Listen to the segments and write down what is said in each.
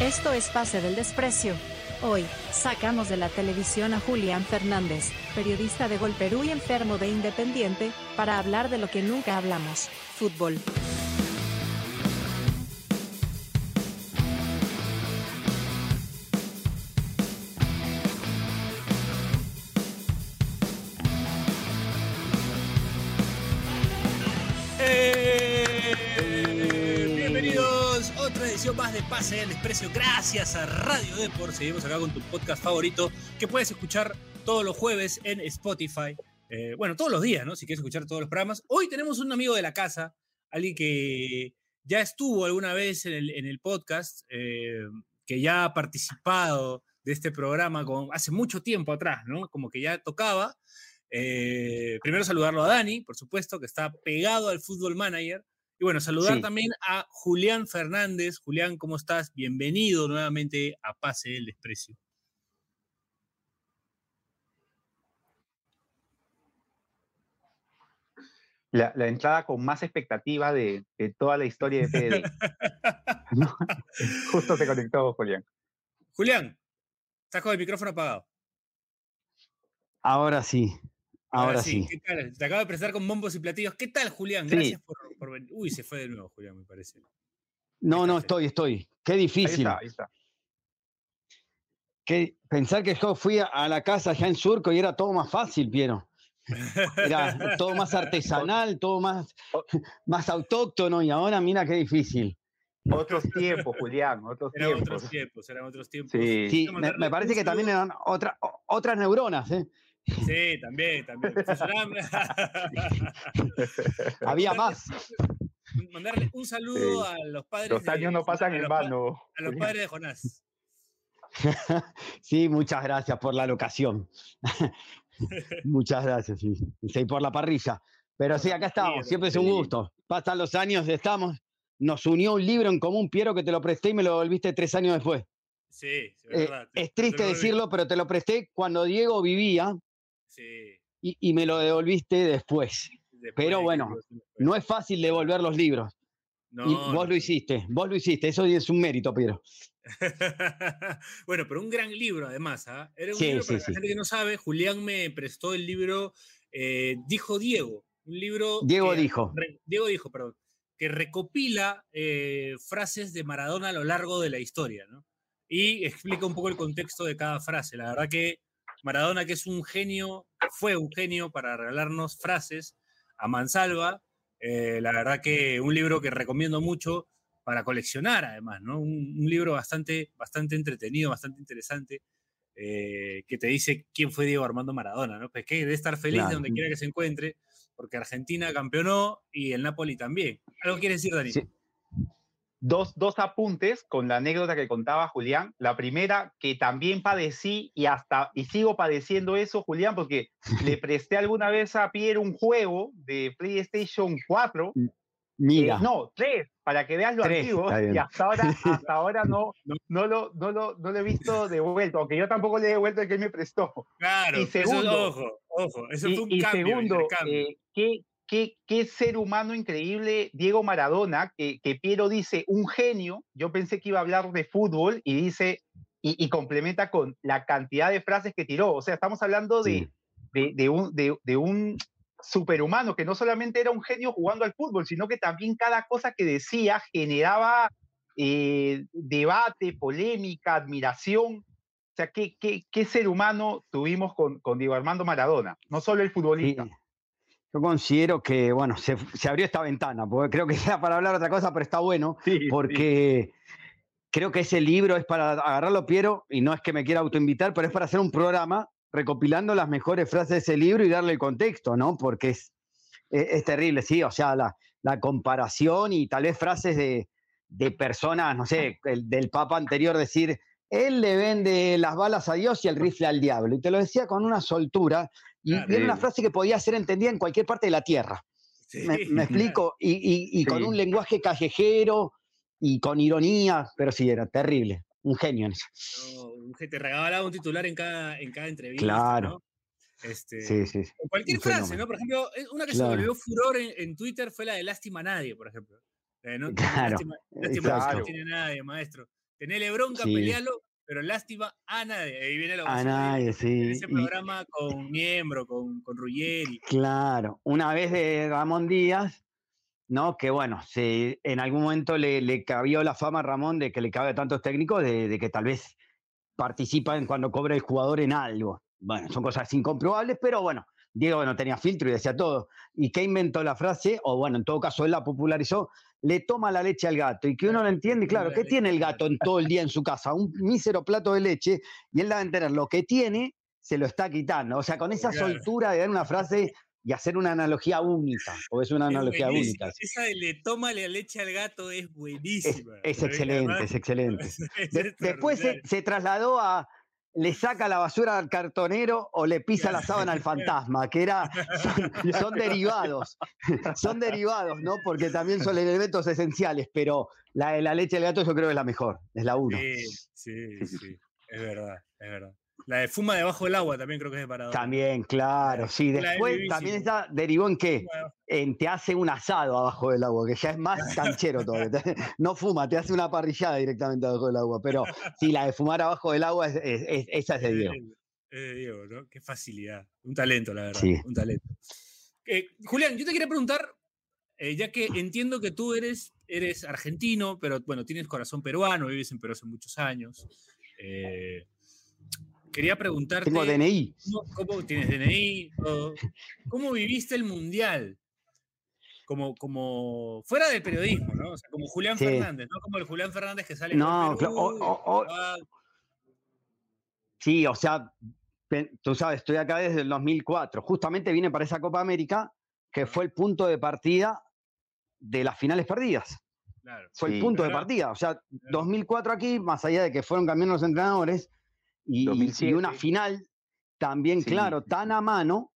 Esto es Pase del Desprecio. Hoy, sacamos de la televisión a Julián Fernández, periodista de Gol Perú y enfermo de Independiente, para hablar de lo que nunca hablamos, fútbol. Pase del Desprecio. Gracias a Radio Deport. Seguimos acá con tu podcast favorito que puedes escuchar todos los jueves en Spotify. Eh, bueno, todos los días, ¿no? Si quieres escuchar todos los programas. Hoy tenemos un amigo de la casa, alguien que ya estuvo alguna vez en el, en el podcast, eh, que ya ha participado de este programa con, hace mucho tiempo atrás, ¿no? Como que ya tocaba. Eh, primero saludarlo a Dani, por supuesto, que está pegado al Fútbol Manager. Y bueno, saludar Sí. también a Julián Fernández. Julián, ¿cómo estás? Bienvenido nuevamente a Pase del Desprecio. La, la entrada con más expectativa de, de toda la historia de PDD. Justo se conectó, Julián. Julián, estás con el micrófono apagado. Ahora sí, ahora, sí. ¿Qué tal? Te acabo de presentar con bombos y platillos. ¿Qué tal, Julián? Sí. Gracias por, por venir. Uy, se fue de nuevo, Julián, me parece. No, no, estoy, estoy. Qué Ahí difícil. está, ahí está. Qué- pensar que yo fui a, a la casa allá en Surco y era todo más fácil, Piero. Era todo más artesanal, todo más, más autóctono y ahora mira qué difícil. Otros tiempos, Julián, otros Eran tiempos. otros tiempos, eran otros tiempos. Sí. Me, parece que también eran otra- otras neuronas. ¿eh? Sí, también, también. Había más. Mandarle un saludo Sí. a los padres. Los de- años no pasan en vano. A los padres de Jonás. Sí, muchas gracias por la locación. muchas gracias, sí. Sí, por la parrilla. Pero sí, acá estamos, siempre es un gusto. Pasan los años, estamos. Nos unió un libro en común, Piero, que te lo presté y me lo volviste tres años después. Sí, sí, es Eh, verdad. es te- te triste decirlo, pero te lo presté cuando Diego vivía Sí. y, y me lo devolviste después. después Pero bueno. No es fácil devolver los libros. No, y vos no. lo hiciste, vos lo hiciste. Eso es un mérito, Piero. bueno, pero un gran libro además. ¿ah? Era un Sí, libro, sí, para sí. la gente que no sabe, Julián me prestó el libro eh, Dijo Diego. Un libro. Diego que dijo. re- Diego dijo, perdón. Que recopila eh, frases de Maradona a lo largo de la historia, ¿no? Y explica un poco el contexto de cada frase. La verdad que Maradona, que es un genio, fue un genio para regalarnos frases a mansalva. eh, la verdad que un libro que recomiendo mucho para coleccionar, además, ¿no? Un, un libro bastante, bastante entretenido, bastante interesante, eh, que te dice quién fue Diego Armando Maradona, ¿no? Pues que debe estar feliz de donde quiera que se encuentre, porque Argentina campeonó y el Napoli también. ¿Algo quieres decir, Dani? Sí. Dos, dos apuntes con la anécdota que contaba Julián. La primera, que también padecí y hasta y sigo padeciendo eso, Julián, porque le presté alguna vez a Pierre un juego de PlayStation 4 Mira, Eh, no, tres, para que veas lo Tres, antiguo. Y hasta ahora, hasta ahora no, No. no, lo, no, lo, no lo he visto devuelto, aunque yo tampoco le he devuelto el que él me prestó. Claro, Y eso- segundo- ojo, ojo, eso y fue un y cambio, segundo, eh, ¿qué, qué, qué ser humano increíble Diego Maradona, que, que Piero dice un genio, yo pensé que iba a hablar de fútbol y dice, y, y complementa con la cantidad de frases que tiró. O sea, estamos hablando de, Sí. de, de un, de, un superhumano que no solamente era un genio jugando al fútbol, sino que también cada cosa que decía generaba eh, debate, polémica, admiración. O sea, ¿qué, qué, qué ser humano tuvimos con, con Diego Armando Maradona? No solo el Sí. Yo considero que, bueno, se, se abrió esta ventana, porque creo que era para hablar otra cosa, pero está bueno, Sí, sí. porque creo que ese libro es para agarrarlo, Piero, y no es que me quiera autoinvitar, pero es para hacer un programa recopilando las mejores frases de ese libro y darle el contexto, ¿no? Porque es, es, es terrible, sí, o sea, la, la comparación y tal vez frases de, de personas, no sé, el, del Papa anterior decir, él le vende las balas a Dios y el rifle al diablo, y te lo decía con una soltura, y, era una frase que podía ser entendida en cualquier parte de la Tierra. Sí, ¿Me, explico? Y, y- y con un lenguaje callejero y con ironía, pero sí, era terrible. Un genio en eso. No, un- que te regalaba un titular en cada, en cada entrevista. Claro. ¿no? Este, Sí, sí. sí. cualquier frase. ¿no? Por ejemplo, eh, una que Claro. se volvió furor en, en Twitter fue la de lástima a nadie, por ejemplo. Eh, ¿no? Claro, Lástima, lástima no tiene nadie, maestro. tenele bronca, pelealo, pero lástima a nadie. Ahí viene la A nadie, sí. En ese Y- programa con Miembro, con, con Ruggeri. Claro, una vez de Ramón Díaz, ¿no? Que bueno, se, en algún momento le, le cabió la fama a Ramón de que le cabe a tantos técnicos de, de que tal vez participan cuando cobra el jugador en algo. Bueno, son cosas incomprobables, pero bueno, Diego no tenía filtro y decía todo. ¿Y qué inventó la frase? O bueno, en todo caso él la popularizó, le toma la leche al gato. Y que uno lo entiende, claro, la ¿qué tiene el gato en todo el día en su casa? Un mísero plato de leche y él debe entender lo que tiene, se lo está quitando. O sea, con esa Claro. soltura de dar una frase y hacer una analogía única, porque es una Es analogía única. Esa de le toma la leche al gato es buenísima. es excelente, es excelente. es De- después se trasladó a le saca la basura al cartonero o le pisa la sábana al fantasma, que era, son, derivados, son derivados, ¿no? Porque también son elementos esenciales, pero la la leche del gato yo creo que es la mejor, es la uno. Sí, sí, sí. Es verdad, es verdad. La de fuma debajo del agua también creo que es de Parador. También, claro, sí. Después también esa derivó en qué? En te hace un asado abajo del agua, que ya es más canchero todavía. No fuma, te hace una parrillada directamente abajo del agua. Pero sí, la de fumar abajo del agua, es, es- es- esa es de Diego. Es de Diego, ¿no? Qué facilidad. Un talento, la verdad. Sí. Un talento. Eh, Julián, yo te quería preguntar, eh, ya que entiendo que tú eres, eres argentino, pero bueno, tienes corazón peruano, vives en Perú hace muchos años. eh, quería preguntarte. Tengo DNI. ¿Cómo, cómo tienes DNI? todo. ¿Cómo viviste el mundial? Como, como fuera del periodismo, ¿no? O sea, como Julián Sí. Fernández, no como el Julián Fernández que sale No, cla- o- o- o- Sí, o sea, tú sabes, estoy acá desde el 2004. Justamente vine para esa Copa América, que fue el punto de partida de las finales perdidas. Claro. Fue Sí. el punto de partida. O sea, 2004 aquí, más allá de que fueron cambiando los entrenadores, y, y- y 2007. una final también, Sí. claro, tan a mano,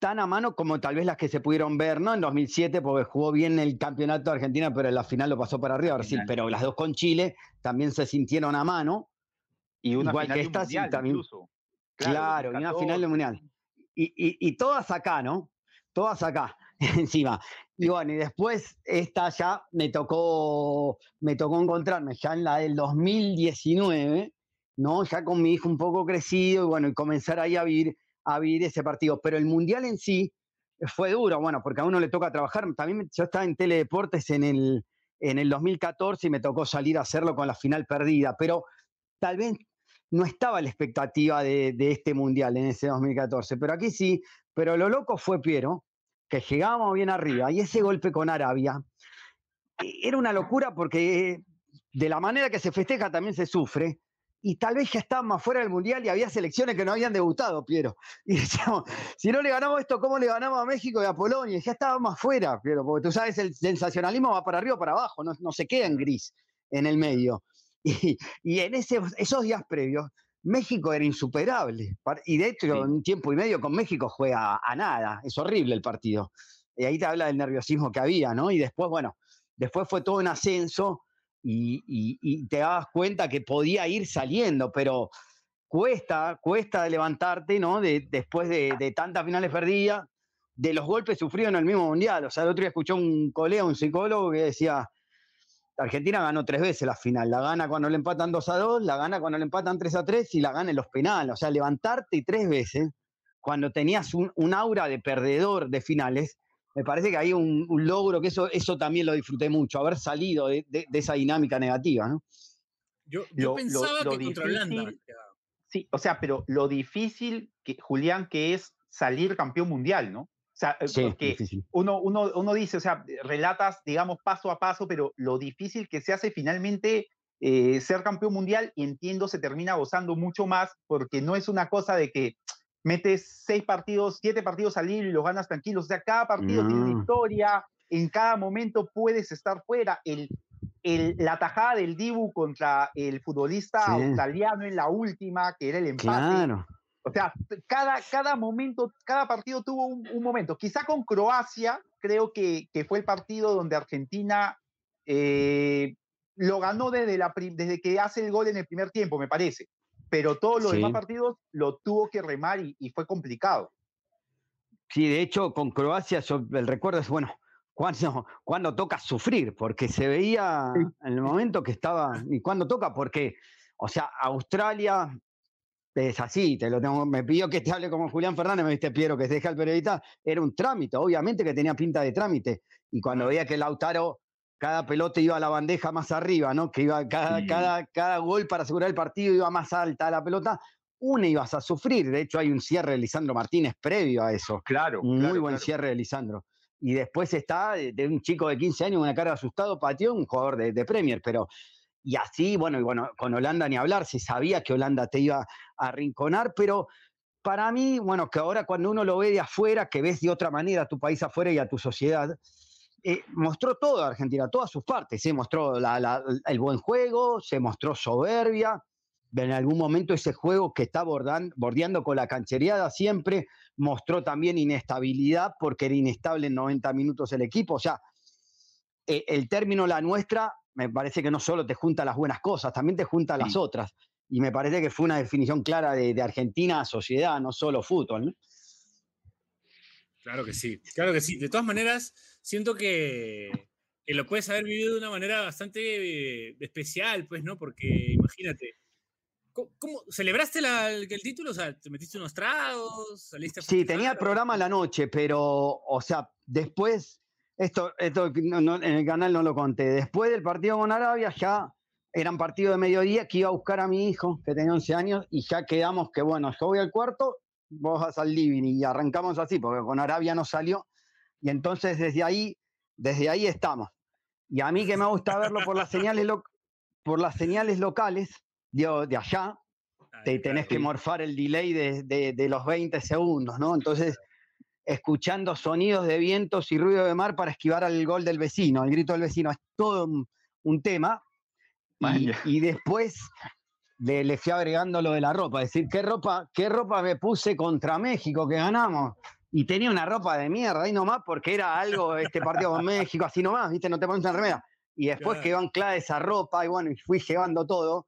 tan a mano como tal vez las que se pudieron ver, ¿no? En 2007, porque jugó bien el campeonato de Argentina, pero en la final lo pasó para arriba Brasil. Pero las dos con Chile también se sintieron a mano. Y una Igual final que esta, sí, mundial también- incluso. Claro, y una final del 2014. Mundial. Y, y- y todas acá, ¿no? Todas acá, encima. Y bueno, y después esta ya me tocó, me tocó encontrarme ya en la del 2019, ¿no? Ya con mi hijo un poco crecido y bueno, y comenzar ahí a vivir, a vivir ese partido. Pero el Mundial en sí fue duro, bueno, porque a uno le toca trabajar. También yo estaba en Teledeportes en el, en el 2014 y me tocó salir a hacerlo con la final perdida, pero tal vez no estaba la expectativa de, de este mundial en ese 2014, pero aquí sí, pero lo loco fue Piero, que llegábamos bien arriba y ese golpe con Arabia eh, era una locura porque eh, de la manera que se festeja también se sufre. Y tal vez ya estábamos fuera del Mundial y había selecciones que no habían debutado, Piero. Y decíamos, si no le ganamos esto, ¿cómo le ganamos a México y a Polonia? Y ya estábamos afuera, Piero, porque tú sabes, el sensacionalismo va para arriba o para abajo, no, no se queda en gris en el medio. Y, y en ese, esos días previos, México era insuperable. Y de hecho, Sí. en un tiempo y medio con México juega a, a nada. Es horrible el partido. Y ahí te habla del nerviosismo que había, ¿no? Y después, bueno, después fue todo un ascenso y, te dabas cuenta que podía ir saliendo, pero cuesta, cuesta levantarte, ¿no? De, después de, tantas finales perdidas, de los golpes sufridos en el mismo mundial. O sea, el otro día escuché un colega, un psicólogo, que decía, Argentina ganó tres veces la final. La gana cuando le empatan 2 a 2, la gana cuando le empatan 3 a 3 y la gana en los penales. O sea, levantarte tres veces cuando tenías un aura de perdedor de finales, me parece que hay un, un logro que eso, eso también lo disfruté mucho, haber salido de, de- de esa dinámica negativa, ¿no? Yo, yo Lo- pensaba lo que contra Holanda. difícil- Sí, o sea, pero lo difícil, que, Julián, que es salir campeón mundial, ¿no? O sea, eh, Sí, porque difícil. uno, uno, uno dice, o sea, relatas, digamos, paso a paso, pero lo difícil que se hace finalmente eh, ser campeón mundial, y entiendo, se termina gozando mucho más, porque no es una cosa de que metes seis partidos, siete partidos al hilo y los ganas tranquilos. O sea, cada partido tiene una No. historia, en cada momento puedes estar fuera. El, el- la tajada del Dibu contra el futbolista Sí. australiano en la última, que era el empate. Claro. O sea, cada, cada momento, cada partido tuvo un, un momento. Quizá con Croacia, creo que, que fue el partido donde Argentina eh, lo ganó desde, la, desde que hace el gol en el primer tiempo, me parece. Pero todos los Sí. demás partidos lo tuvo que remar y, y fue complicado. Sí, de hecho, con Croacia, yo, el recuerdo es, bueno, cuando, cuando toca sufrir, porque se veía en el momento que estaba, y cuando toca, porque, o sea, Australia es así, te lo tengo, me pidió que te hable como Julián Fernández, me viste, Piero, que se deja el periodista, era un trámite, obviamente que tenía pinta de trámite, y cuando veía que Lautaro, cada pelota iba a la bandeja más arriba, ¿no? Que iba cada, cada, cada gol para asegurar el partido iba más alta la pelota, una ibas a sufrir. De hecho, hay un cierre de Lisandro Martínez previo a eso. Claro. Muy buen cierre de Lisandro. Y después está de, un chico de 15 años, una cara asustado, pateó un jugador de, de, Premier. Pero, y así, bueno, y bueno, con Holanda ni hablar, se sabía que Holanda te iba a arrinconar, pero para mí, bueno, que ahora cuando uno lo ve de afuera, que ves de otra manera a tu país afuera y a tu sociedad, eh, mostró todo Argentina, todas sus partes. Se mostró la, la, el buen juego, se mostró soberbia, en algún momento ese juego que está bordeando con la canchereada siempre mostró también inestabilidad porque era inestable en 90 minutos el equipo. O sea, e, el término la nuestra me parece que no solo te junta las buenas cosas, también te junta las otras. Y me parece que fue una definición clara de, Argentina a sociedad, no solo fútbol. Claro que sí, claro que sí. De todas maneras, siento que, que lo puedes haber vivido de una manera bastante eh, especial, pues, ¿no? Porque imagínate, ¿Cómo, ¿Celebraste el, título? O sea, ¿te metiste unos tragos? ¿Saliste sí, tenía el programa a la noche, pero, o sea, después, esto, esto en el canal no lo conté, después del partido con Arabia ya eran partido de mediodía que iba a buscar a mi hijo, que tenía 11 años, y ya quedamos que, bueno, yo voy al cuarto, vos vas al living, y arrancamos así, porque con Arabia no salió, y entonces desde ahí, desde ahí estamos. Y a mí que me gusta verlo por las señales, por las señales locales, de, allá, te tenés que morfar el delay de, los 20 segundos, ¿no? Entonces, escuchando sonidos de vientos y ruido de mar para esquivar al gol del vecino, el grito del vecino, es todo un, tema. Y, después le, fui agregando lo de la ropa, es decir, ¿qué ropa, ¿qué ropa me puse contra México que ganamos? Y tenía una ropa de mierda ahí nomás porque era algo, este partido con México, así nomás, ¿viste? No te pones en remera. Y después quedó anclada esa ropa y bueno, y fui llevando todo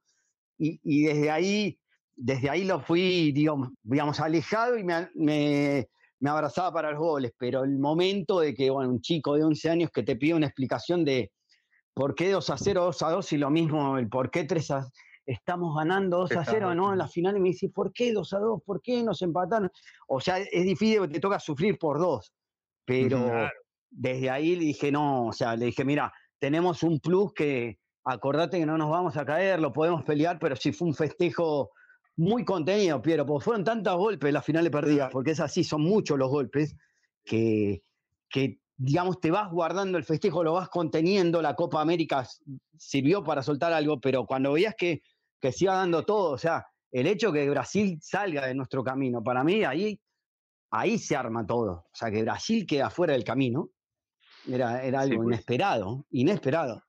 y, desde ahí, desde ahí lo fui, digamos, digamos alejado y me, me, me, abrazaba para los goles, pero el momento de que, bueno, un chico de 11 años que te pide una explicación de por qué 2 a 0, 2 a 2 y lo mismo, el por qué 3 a estamos ganando 2 a 0, ¿no? En la final y me dice, ¿por qué 2 a 2? ¿Por qué nos empataron? O sea, es difícil, te toca sufrir por dos, pero desde ahí le dije, no, o sea, le dije, mira, tenemos un plus que, acordate que no nos vamos a caer, lo podemos pelear, pero sí fue un festejo muy contenido, Piero, porque fueron tantos golpes las finales perdidas, porque es así, son muchos los golpes, que, que digamos, te vas guardando el festejo, lo vas conteniendo, la Copa América sirvió para soltar algo, pero cuando veías que, que se iba dando todo, o sea, el hecho que Brasil salga de nuestro camino, para mí ahí, ahí se arma todo, o sea, que Brasil queda fuera del camino, era, era algo pues. inesperado, inesperado.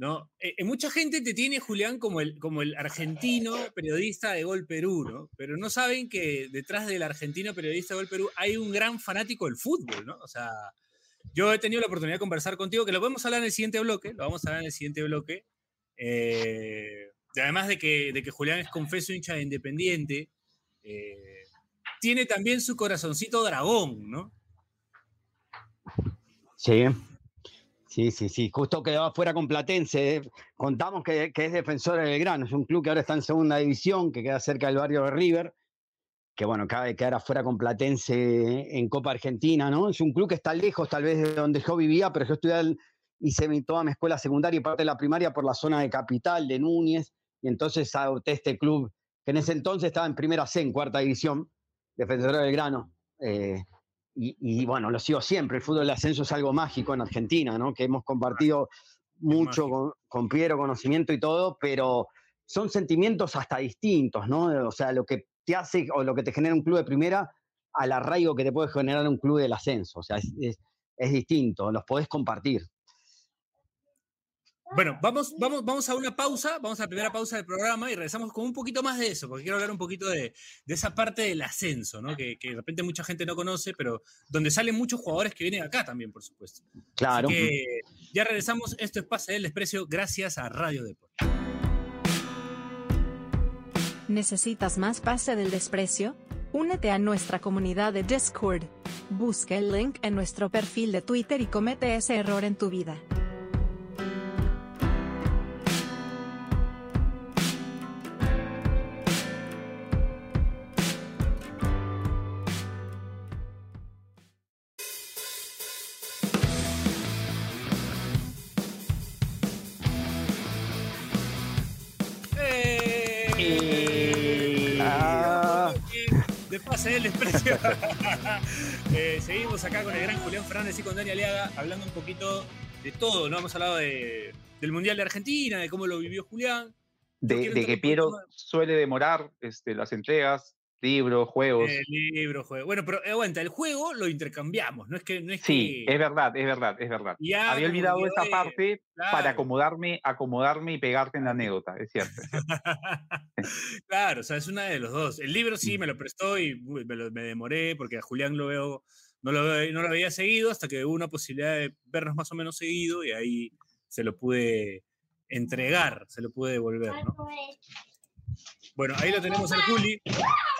¿no? Eh, eh, mucha gente te tiene, Julián, como el, como el argentino periodista de Gol Perú, ¿no? Pero no saben que detrás del argentino periodista de Gol Perú hay un gran fanático del fútbol, ¿no? O sea, yo he tenido la oportunidad de conversar contigo, que lo podemos hablar en el siguiente bloque, lo vamos a hablar en el siguiente bloque. Eh, además de que, de que Julián es confeso hincha de Independiente, tiene también su corazoncito dragón, ¿no? Sí, Sí, sí, sí. Justo quedaba fuera con Platense. Contamos que, es defensor de Belgrano. Es un club que ahora está en segunda división, que queda cerca del barrio de River. Que bueno, cabe quedar afuera con Platense en Copa Argentina, ¿no? Es un club que está lejos tal vez de donde yo vivía, pero yo estudié, hice toda mi escuela secundaria y parte de la primaria por la zona de Capital, de Núñez. Y entonces adopté este club, que en ese entonces estaba en primera C, en cuarta división, defensor de Belgrano. Eh, y, bueno, lo sigo siempre, el fútbol de ascenso es algo mágico en Argentina, ¿no? Que hemos compartido mucho con, con, Piero, conocimiento y todo, pero son sentimientos hasta distintos, ¿no? O sea, lo que te hace o lo que te genera un club de primera al arraigo que te puede generar un club del ascenso, o sea, es, es distinto, los podés compartir. Bueno, vamos, vamos, vamos a una pausa, vamos a la primera pausa del programa y regresamos con un poquito más de eso, porque quiero hablar un poquito de, esa parte del ascenso, ¿no? Que, de repente mucha gente no conoce, pero donde salen muchos jugadores que vienen acá también, por supuesto. Claro. Así que ya regresamos, esto es Pase del Desprecio, gracias a Radio Deportes. ¿Necesitas más Pase del Desprecio? Únete a nuestra comunidad de Discord. Busca el link en nuestro perfil de Twitter y comete ese error en tu vida. El desprecio. Eh, seguimos acá con el gran Julián Fernández y con Dani Aliaga, hablando un poquito de todo, ¿no? Hemos hablado de, del Mundial de Argentina, de cómo lo vivió Julián. De, que Piero suele demorar este, las entregas, libros, juegos. Eh, libro, juego. Bueno, pero eh, aguanta, el juego lo intercambiamos, no es que. No es sí, es verdad, es verdad, es verdad. Había olvidado esa parte para acomodarme, acomodarme y pegarte en la anécdota, es cierto. claro, o sea, es una de los dos. El libro sí mm. me lo prestó y me, demoré porque a Julián lo veo, no lo, no lo había seguido hasta que hubo una posibilidad de vernos más o menos seguido y ahí se lo pude entregar, se lo pude devolver, ¿no? Bueno, ahí lo tenemos al Juli.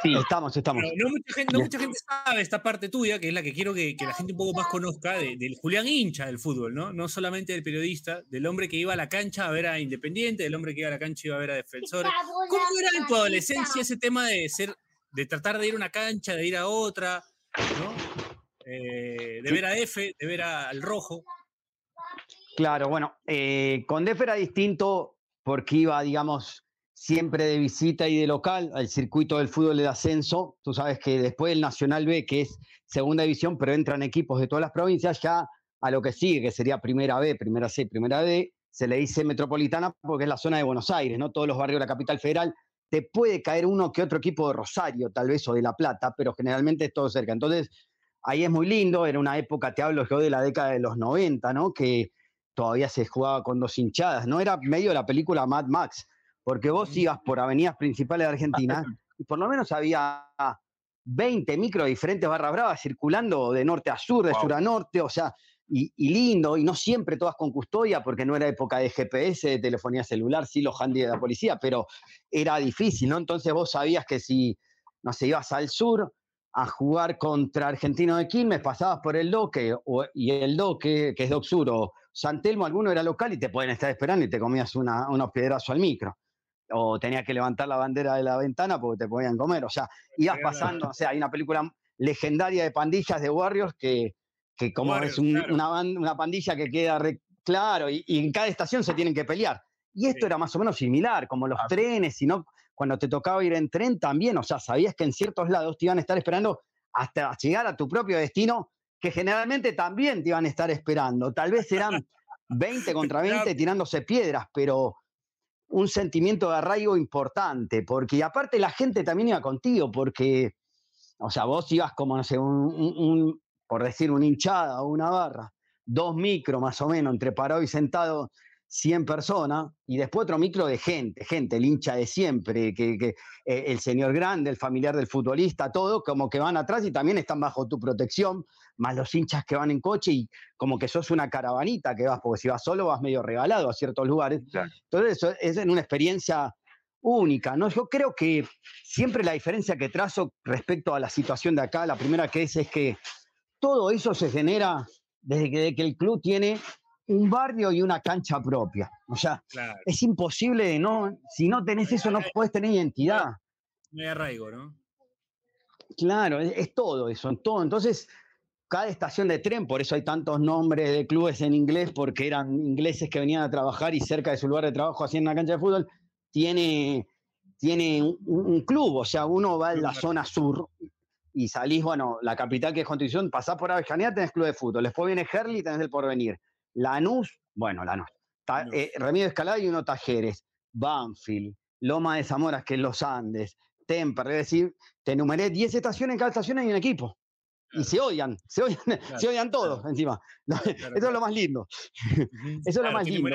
Sí, estamos, estamos. no, mucha gente, no mucha gente sabe esta parte tuya, que es la que quiero que, la gente un poco más conozca, del Julián hincha del fútbol, ¿no? No solamente del periodista, del hombre que iba a la cancha a ver a Independiente, del hombre que iba a la cancha y iba a ver a Defensores. ¿Cómo era en tu adolescencia ese tema de ser, de tratar de ir a una cancha, de ir a otra, ¿no? Eh, de ver a F, de ver al rojo. Claro, bueno, eh, con Def era distinto porque iba, digamos, siempre de visita y de local al circuito del fútbol de ascenso. Tú sabes que después del Nacional B, que es segunda división, pero entran equipos de todas las provincias, ya a lo que sigue, que sería primera B, primera C, primera D, se le dice metropolitana porque es la zona de Buenos Aires, ¿no? Todos los barrios de la capital federal. Te puede caer uno que otro equipo de Rosario, tal vez, o de La Plata, pero generalmente es todo cerca. Entonces, ahí es muy lindo, era una época, te hablo yo de la década de los 90, ¿no? Que todavía se jugaba con dos hinchadas, ¿no? Era medio la película Mad Max porque vos ibas por avenidas principales de Argentina y por lo menos había 20 micros diferentes barras bravas circulando de norte a sur, de sur a norte, o sea, y, lindo, y no siempre todas con custodia, porque no era época de GPS, de telefonía celular, sí los handy de la policía, pero era difícil, ¿no? Entonces vos sabías que si, no sé, ibas al sur a jugar contra Argentino de Quilmes, pasabas por el Doque, y el Doque, que es Doc Sur, o San Telmo, alguno era local y te pueden estar esperando y te comías una, unos piedrazos al micro o tenías que levantar la bandera de la ventana porque te podían comer. O sea, ibas pasando, o sea, hay una película legendaria de pandillas de Warriors que, que como es una, una, pandilla que queda claro y, en cada estación se tienen que pelear. Y esto era más o menos similar, como los trenes, sino cuando te tocaba ir en tren también, o sea, sabías que en ciertos lados te iban a estar esperando hasta llegar a tu propio destino, que generalmente también te iban a estar esperando. Tal vez eran 20 contra 20 tirándose piedras, pero un sentimiento de arraigo importante, porque aparte la gente también iba contigo, porque, o sea, vos ibas como, no sé, un, por decir, una hinchada o una barra, dos micros más o menos, entre parado y sentado 100 personas, y después otro micro de gente, gente, el hincha de siempre, que, eh, el señor grande, el familiar del futbolista, todo, como que van atrás y también están bajo tu protección, más los hinchas que van en coche y como que sos una caravanita que vas, porque si vas solo vas medio regalado a ciertos lugares. Entonces eso es una experiencia única, ¿no? Yo creo que siempre la diferencia que trazo respecto a la situación de acá, la primera que es, es que todo eso se genera desde que, que el club tiene un barrio y una cancha propia. O sea, es imposible no, si no tenés eso no puedes tener identidad. No hay arraigo, ¿no? Claro, es, es todo eso, todo. Entonces, cada estación de tren, por eso hay tantos nombres de clubes en inglés, porque eran ingleses que venían a trabajar y cerca de su lugar de trabajo hacían una cancha de fútbol, tiene, tiene un, club, o sea, uno va en la zona sur y salís, bueno, la capital que es Constitución, pasás por Avellaneda, tenés club de fútbol, después viene Herli, tenés el porvenir, Lanús, bueno, Lanús, eh, Remedios Escalada y uno Tajeres, Banfield, Loma de Zamora, que es Los Andes, Temper, es decir, te enumeré 10 estaciones, en cada estación hay un equipo y se odian, se odian, se odian todos encima. Eso es lo más lindo. Eso es lo más lindo.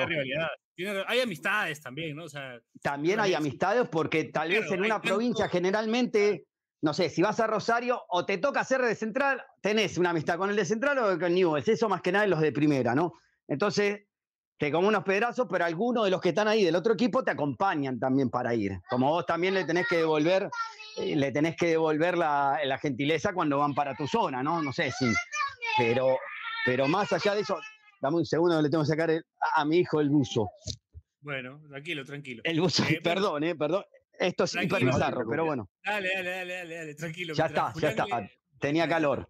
hay amistades también, ¿no? también hay amistades porque tal vez en una provincia generalmente, no sé, si vas a Rosario o te toca ser de central, tenés una amistad con el de central o con Newell's. Eso más que nada los de primera, ¿no? Entonces, te como unos pedrazos, pero algunos de los que están ahí del otro equipo te acompañan también para ir. Como vos también le tenés que devolver le tenés que devolver la, la, gentileza cuando van para tu zona, ¿no? No sé si. Pero, pero más allá de eso, dame un segundo, le tengo que sacar a, mi hijo el buzo. Bueno, tranquilo, tranquilo. El buzo, eh, perdón, eh, perdón. Esto es hiper bizarro, pero bueno. Dale, dale, dale, dale, dale tranquilo. Ya está, ya está. Tenía calor.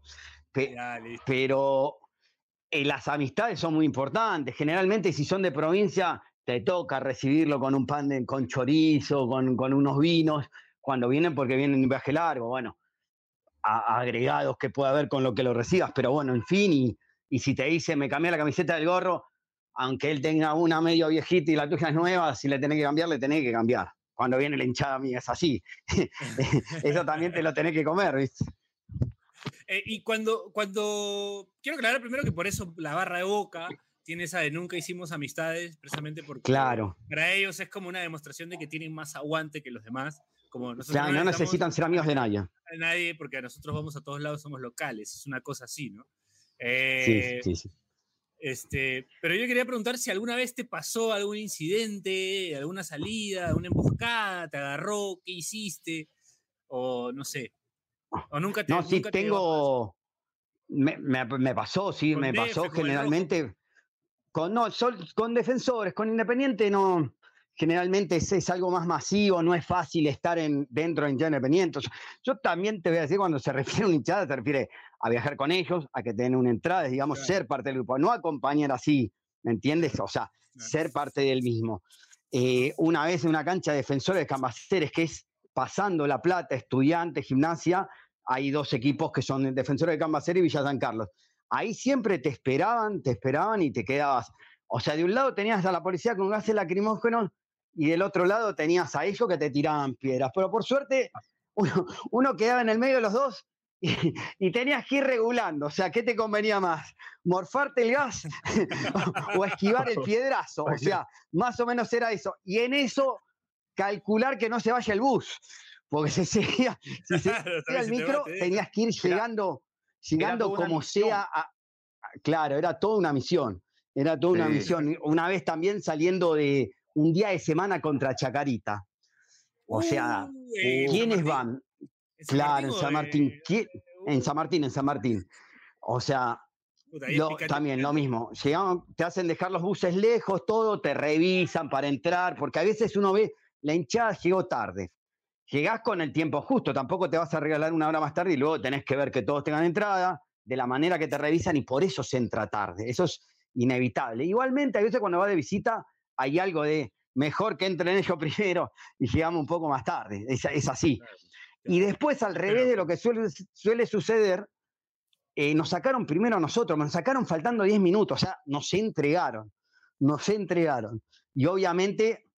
pero eh, las amistades son muy importantes. Generalmente, si son de provincia, te toca recibirlo con un pan de, con chorizo, con, con, unos vinos, cuando vienen porque vienen un viaje largo, bueno, agregados que pueda haber con lo que lo recibas, pero bueno, en fin, y, y si te dice, me cambié la camiseta del gorro, aunque él tenga una medio viejita y la tuya es nueva, si le tenés que cambiar, le tenés que cambiar. Cuando viene la hinchada mía es así. Eso también te lo tenés que comer, ¿viste? Eh, y cuando, cuando, quiero aclarar primero que por eso la barra de boca tiene esa de nunca hicimos amistades, precisamente porque claro. para ellos es como una demostración de que tienen más aguante que los demás. Como nosotros no, necesitan ser amigos de nadie. De nadie, porque nosotros vamos a todos lados, somos locales, es una cosa así, ¿no? sí, eh, sí, sí. Este, pero yo quería preguntar si alguna vez te pasó algún incidente, alguna salida, una emboscada, te agarró, qué hiciste, o no sé. O nunca te No, sí, tengo. me, me, pasó, sí, me pasó generalmente. Con, no, con defensores, con Independiente no. Generalmente es, es, algo más masivo, no es fácil estar en, dentro de Independiente. Yo también te voy a decir, cuando se refiere a un hinchada, se refiere a viajar con ellos, a que tengan una entrada, digamos, ser parte del grupo, no acompañar así, ¿me entiendes? O sea, ser parte del mismo. Eh, una vez en una cancha de defensores de Cambaceres, que es pasando La Plata, estudiante, gimnasia, hay dos equipos que son defensores de Cambaceres y Villa San Carlos. Ahí siempre te esperaban, te esperaban y te quedabas. O sea, de un lado tenías a la policía con gases lacrimógenos y del otro lado tenías a ellos que te tiraban piedras. Pero por suerte, uno, uno quedaba en el medio de los dos y, tenías que ir regulando. O sea, ¿qué te convenía más? ¿Morfarte el gas o esquivar el piedrazo? O sea, más o menos era eso. Y en eso, calcular que no se vaya el bus. Porque si seguía, si el micro, tenías que ir llegando, llegando como sea. claro, era toda una misión. Era toda una misión. Una vez también saliendo de un día de semana contra Chacarita. O sea, ¿quiénes van? claro, en San Martín. en San Martín, en San Martín. O sea, también lo mismo. te hacen dejar los buses lejos, todo, te revisan para entrar, porque a veces uno ve, la hinchada llegó tarde. Llegás con el tiempo justo, tampoco te vas a regalar una hora más tarde y luego tenés que ver que todos tengan entrada, de la manera que te revisan y por eso se entra tarde. Eso es inevitable. Igualmente, a veces cuando va de visita hay algo de mejor que entren ellos primero y llegamos un poco más tarde. es así. Y después, al revés de lo que suele, suele suceder, eh, nos sacaron primero a nosotros, nos sacaron faltando 10 minutos, o sea, nos entregaron, nos entregaron. Y obviamente,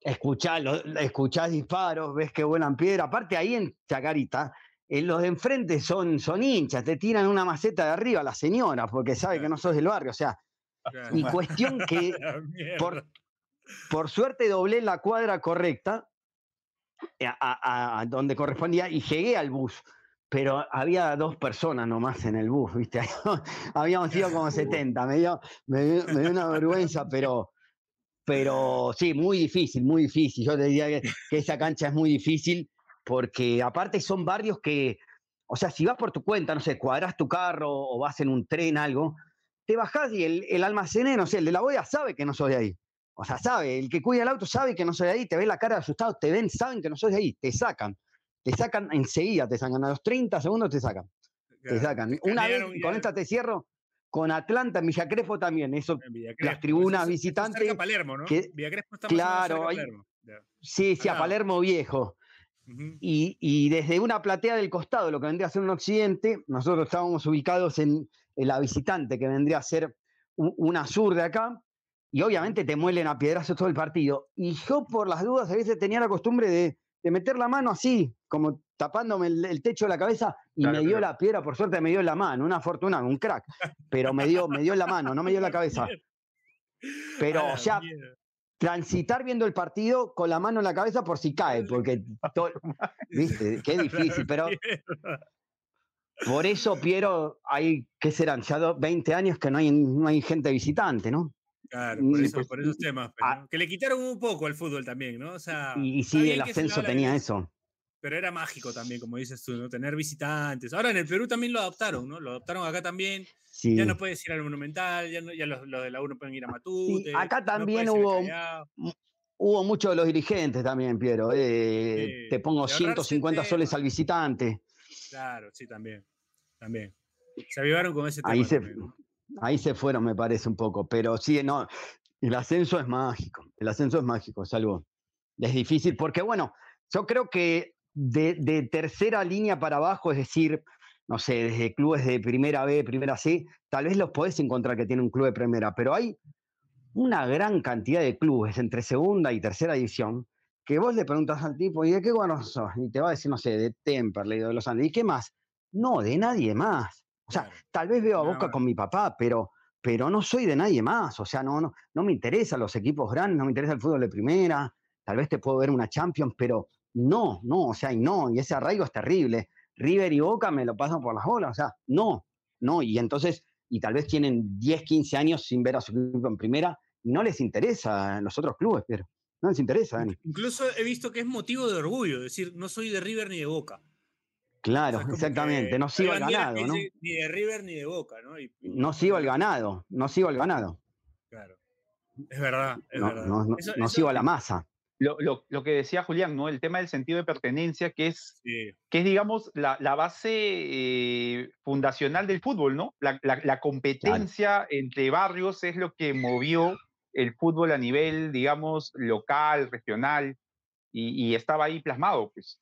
escuchás, escuchás disparos, ves que vuelan piedra. Aparte, ahí en Chacarita, eh, los de enfrente son, son hinchas, te tiran una maceta de arriba a la señora, porque sabe que no sos del barrio, o sea. Y cuestión que, por, por suerte, doblé la cuadra correcta eh, a, donde correspondía y llegué al bus. Pero había dos personas nomás en el bus, ¿viste? Habíamos sido como 70, me dio, me dio, una vergüenza, pero, pero sí, muy difícil, muy difícil. Yo te diría que, esa cancha es muy difícil porque aparte son barrios que, o sea, si vas por tu cuenta, no sé, cuadras tu carro o vas en un tren, algo, te bajás y el, el almacenero, no sé, el de la boya sabe que no soy de ahí. O sea, sabe, el que cuida el auto sabe que no soy de ahí, te ve la cara asustado, te ven, saben que no soy de ahí, te sacan. Te sacan enseguida, te sacan. A los 30 segundos te sacan. Te sacan. Una vez, con esta te cierro, con Atlanta, en Villa Crespo también, eso, las tribunas visitantes. Cerca Palermo, ¿no? Crespo está claro, Palermo. Sí, sí, a Palermo viejo. Y, y, desde una platea del costado, lo que vendría a ser un occidente, nosotros estábamos ubicados en, en la visitante, que vendría a ser una sur de acá, y obviamente te muelen a piedrazos todo el partido. Y yo, por las dudas, a veces tenía la costumbre de, meter la mano así, como tapándome el, techo de la cabeza, y me dio la piedra, por suerte me dio la mano, una fortuna, un crack, pero me dio, me dio la mano, no me dio la cabeza. Pero, o sea, transitar viendo el partido con la mano en la cabeza por si cae, porque, viste, qué difícil, pero... Por eso, Piero, hay, ¿qué serán? Ya 20 años que no hay, no hay gente visitante, ¿no? Claro, por, eso, pues, por esos temas. Pues, que le quitaron un poco al fútbol también, ¿no? O sea, y, sí, el ascenso tenía eso. pero era mágico también, como dices tú, ¿no? Tener visitantes. Ahora en el Perú también lo adoptaron, ¿no? Lo adoptaron acá también. Ya no puedes ir al Monumental, ya, ya los, de la U no pueden ir a Matute. acá también hubo, hubo muchos de los dirigentes también, Piero. Eh, te pongo 150 soles al visitante. Claro, sí, también. También. Se avivaron con ese tema. Ahí se, ahí se fueron, me parece un poco. Pero sí, no. El ascenso es mágico. El ascenso es mágico, es algo. Es difícil porque, bueno, yo creo que de, tercera línea para abajo, es decir, no sé, desde clubes de primera B, primera C, tal vez los podés encontrar que tienen un club de primera, pero hay una gran cantidad de clubes entre segunda y tercera división que vos le preguntas al tipo, ¿y de qué bueno sos? Y te va a decir, no sé, de Temperley, de Los Andes, ¿y qué más? No, de nadie más. O sea, tal vez veo a Boca con mi papá, pero, pero no soy de nadie más. O sea, no, no, no me interesan los equipos grandes, no me interesa el fútbol de primera. Tal vez te puedo ver una Champions, pero no, no, o sea, y no, y ese arraigo es terrible. River y Boca me lo pasan por las bolas, o sea, no, no, y entonces, y tal vez tienen 10, 15 años sin ver a su equipo en primera, no les interesa en los otros clubes, pero no les interesa. Incluso he visto que es motivo de orgullo, decir, no soy de River ni de Boca. Claro, exactamente, no sigo al ganado, ¿no? Ni de River ni de Boca, ¿no? no sigo al ganado, no sigo al ganado. Claro, es verdad, es no, verdad. No, sigo a la masa lo, que decía Julián, ¿no? El tema del sentido de pertenencia, que es, que es digamos, la, base eh, fundacional del fútbol, ¿no? La, competencia entre barrios es lo que movió el fútbol a nivel, digamos, local, regional, y, estaba ahí plasmado, pues.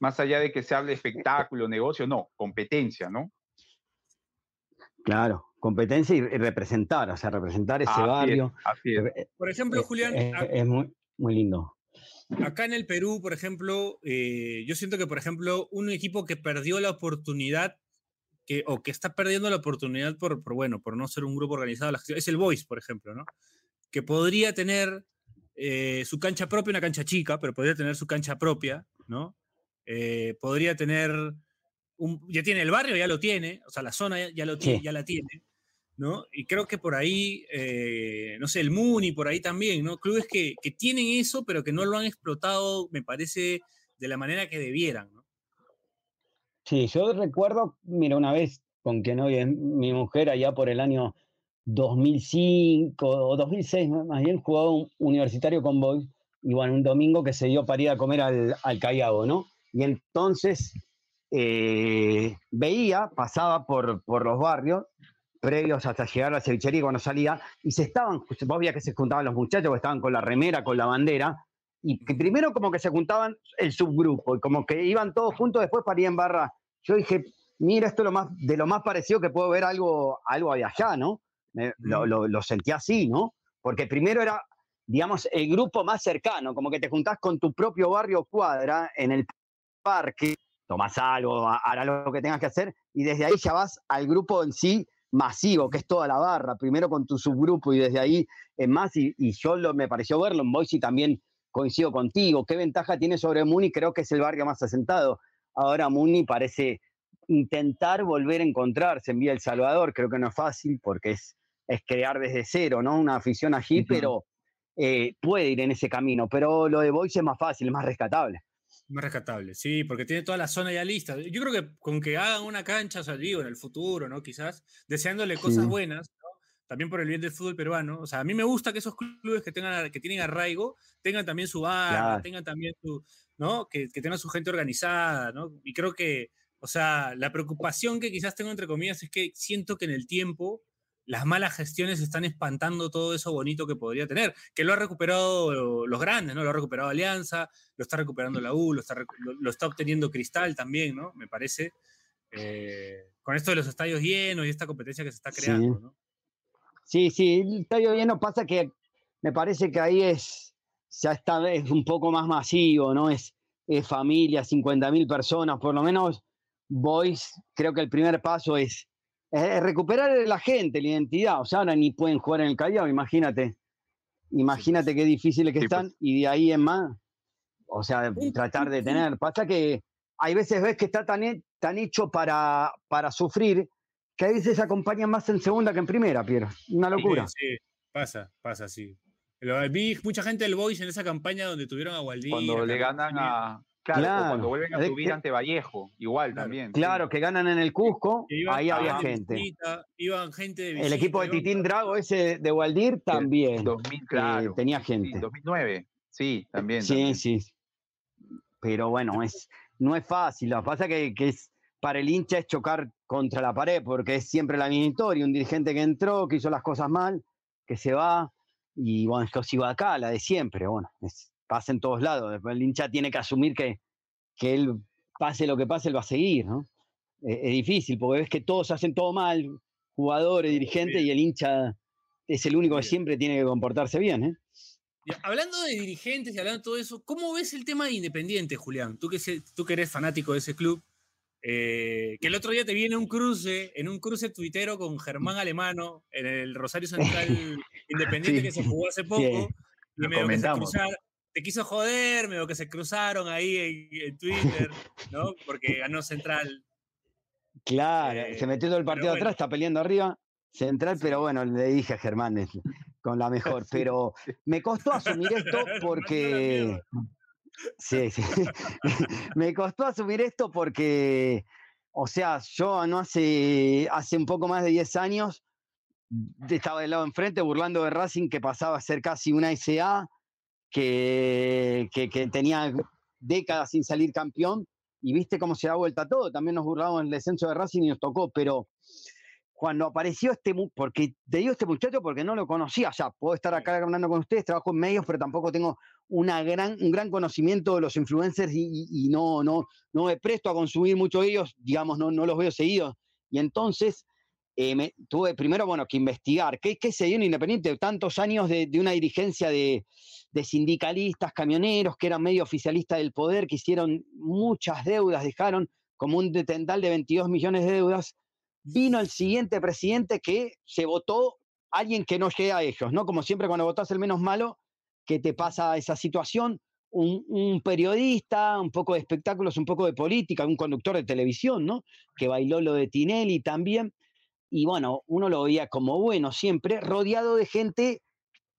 Más allá de que se hable de espectáculo, negocio, no, competencia, ¿no? Claro, competencia y representar, o sea, representar ese barrio. Por ejemplo, Julián. es muy, muy lindo. Acá en el Perú, por ejemplo, eh, yo siento que, por ejemplo, un equipo que perdió la oportunidad que, o que está perdiendo la oportunidad por, bueno, por no ser un grupo organizado, es el Boys, por ejemplo, ¿no? Que podría tener eh, su cancha propia, una cancha chica, pero podría tener su cancha propia, ¿no? Eh, podría tener, un, ya tiene el barrio, ya lo tiene, o sea, la zona ya, lo tiene, ya la tiene, ¿no? Y creo que por ahí, eh, no sé, el Muni, por ahí también, ¿no? Clubes que, tienen eso, pero que no lo han explotado, me parece, de la manera que debieran, ¿no? Sí, yo recuerdo, mira, una vez con que no mi mujer allá por el año 2005 o 2006, más bien, jugaba un universitario con Boys, y bueno, un domingo que se dio para ir a comer al, al Callao, ¿no? Y entonces eh, veía, pasaba por, por los barrios previos hasta llegar a la cevichería cuando salía, y se estaban, vos veías que se juntaban los muchachos que estaban con la remera, con la bandera, y que primero como que se juntaban el subgrupo, y como que iban todos juntos después para ir en barra. Yo dije, mira, esto es lo más, de lo más parecido que puedo ver algo, algo de allá, ¿no? lo, lo, sentí así, ¿no? Porque primero era, digamos, el grupo más cercano, como que te juntás con tu propio barrio cuadra en el parque, tomás algo, harás lo que tengas que hacer, y desde ahí ya vas al grupo en sí masivo, que es toda la barra, primero con tu subgrupo y desde ahí en más, y, yo lo, me pareció verlo en Boise también coincido contigo. ¿Qué ventaja tiene sobre Muni? Creo que es el barrio más asentado. Ahora Muni parece intentar volver a encontrarse en Vía El Salvador, creo que no es fácil porque es, es crear desde cero, ¿no? Una afición allí, pero eh, puede ir en ese camino. Pero lo de Boise es más fácil, es más rescatable. Más rescatable, sí, porque tiene toda la zona ya lista. Yo creo que con que hagan una cancha, o sea, digo, en el futuro, ¿no? Quizás, deseándole cosas buenas, también por el bien del fútbol peruano. O sea, a mí me gusta que esos clubes que, tengan, que tienen arraigo tengan también su bar, tengan también su, ¿no? Que, que, tengan su gente organizada, ¿no? Y creo que, o sea, la preocupación que quizás tengo entre comillas es que siento que en el tiempo las malas gestiones están espantando todo eso bonito que podría tener, que lo ha recuperado los grandes, ¿no? Lo ha recuperado Alianza, lo está recuperando la U, lo está, lo, está obteniendo Cristal también, ¿no? Me parece. Eh, con esto de los estadios llenos y esta competencia que se está creando, sí. ¿no? Sí, sí, el estadio lleno pasa que me parece que ahí es, ya está, es un poco más masivo, ¿no? Es, es familia, 50.000 personas, por lo menos Boys, creo que el primer paso es es recuperar la gente, la identidad. O sea, ahora ni pueden jugar en el Callao, imagínate. Imagínate qué difíciles que están y de ahí en más, o sea, tratar de tener. Pasa que hay veces ves que está tan, tan hecho para, para sufrir que a veces acompañan más en segunda que en primera, Piero. Una locura. Sí, pasa, pasa, sí. Vi mucha gente del Boys en esa campaña donde tuvieron a Waldí. Cuando le ganan a, Claro, cuando vuelven a subir ante Vallejo, igual también. Claro, que ganan en el Cusco, ahí había gente. iban gente de El equipo de Titín Drago, ese de Waldir, también. 2000, claro. tenía gente. 2009, sí, también. Sí, sí. Pero bueno, es, no es fácil. Lo que pasa que, que es para el hincha es chocar contra la pared, porque es siempre la misma historia. Un dirigente que entró, que hizo las cosas mal, que se va, y bueno, esto sigo acá, la de siempre. Bueno, es, pasa en todos lados. Después el hincha tiene que asumir que, que él, pase lo que pase, él va a seguir, ¿no? es difícil, porque ves que todos hacen todo mal, jugadores, dirigentes, y el hincha es el único que siempre tiene que comportarse bien, ¿eh? Hablando de dirigentes y hablando de todo eso, ¿cómo ves el tema de Independiente, Julián? Tú que, tú que eres fanático de ese club, eh, que el otro día te viene un cruce, en un cruce tuitero con Germán Alemano, en el Rosario Central Independiente que se jugó hace poco, y me que te quiso joder, me que se cruzaron ahí en, Twitter, ¿no? Porque ganó Central. Claro, se metió todo el partido atrás, está peleando arriba. Central, pero bueno, le dije a Germán con la mejor, pero me costó asumir esto porque Sí, sí. Me costó asumir esto porque, o sea, yo no hace, hace un poco más de 10 años estaba del lado enfrente burlando de Racing que pasaba a ser casi una SA, que, que, que tenía décadas sin salir campeón, y viste cómo se da vuelta todo. También nos burlamos en el descenso de Racing y nos tocó, pero cuando apareció este, porque te digo este muchacho porque no lo conocía, o sea, puedo estar acá hablando con ustedes, trabajo en medios, pero tampoco tengo una gran, un gran conocimiento de los influencers y, no, no, no me presto a consumir mucho de ellos, digamos, no, no los veo seguidos. Y entonces eh, me, tuve primero, bueno, que investigar qué, se dio en Independiente, tantos años de, una dirigencia de, sindicalistas, camioneros, que eran medio oficialistas del poder, que hicieron muchas deudas, dejaron como un detendal de 22 millones de deudas vino el siguiente presidente que se votó alguien que no llega a ellos, ¿no? Como siempre cuando votás el menos malo, que te pasa esa situación, un, periodista, un poco de espectáculos, un poco de política, un conductor de televisión, ¿no? Que bailó lo de Tinelli también. Y bueno, uno lo veía como bueno siempre, rodeado de gente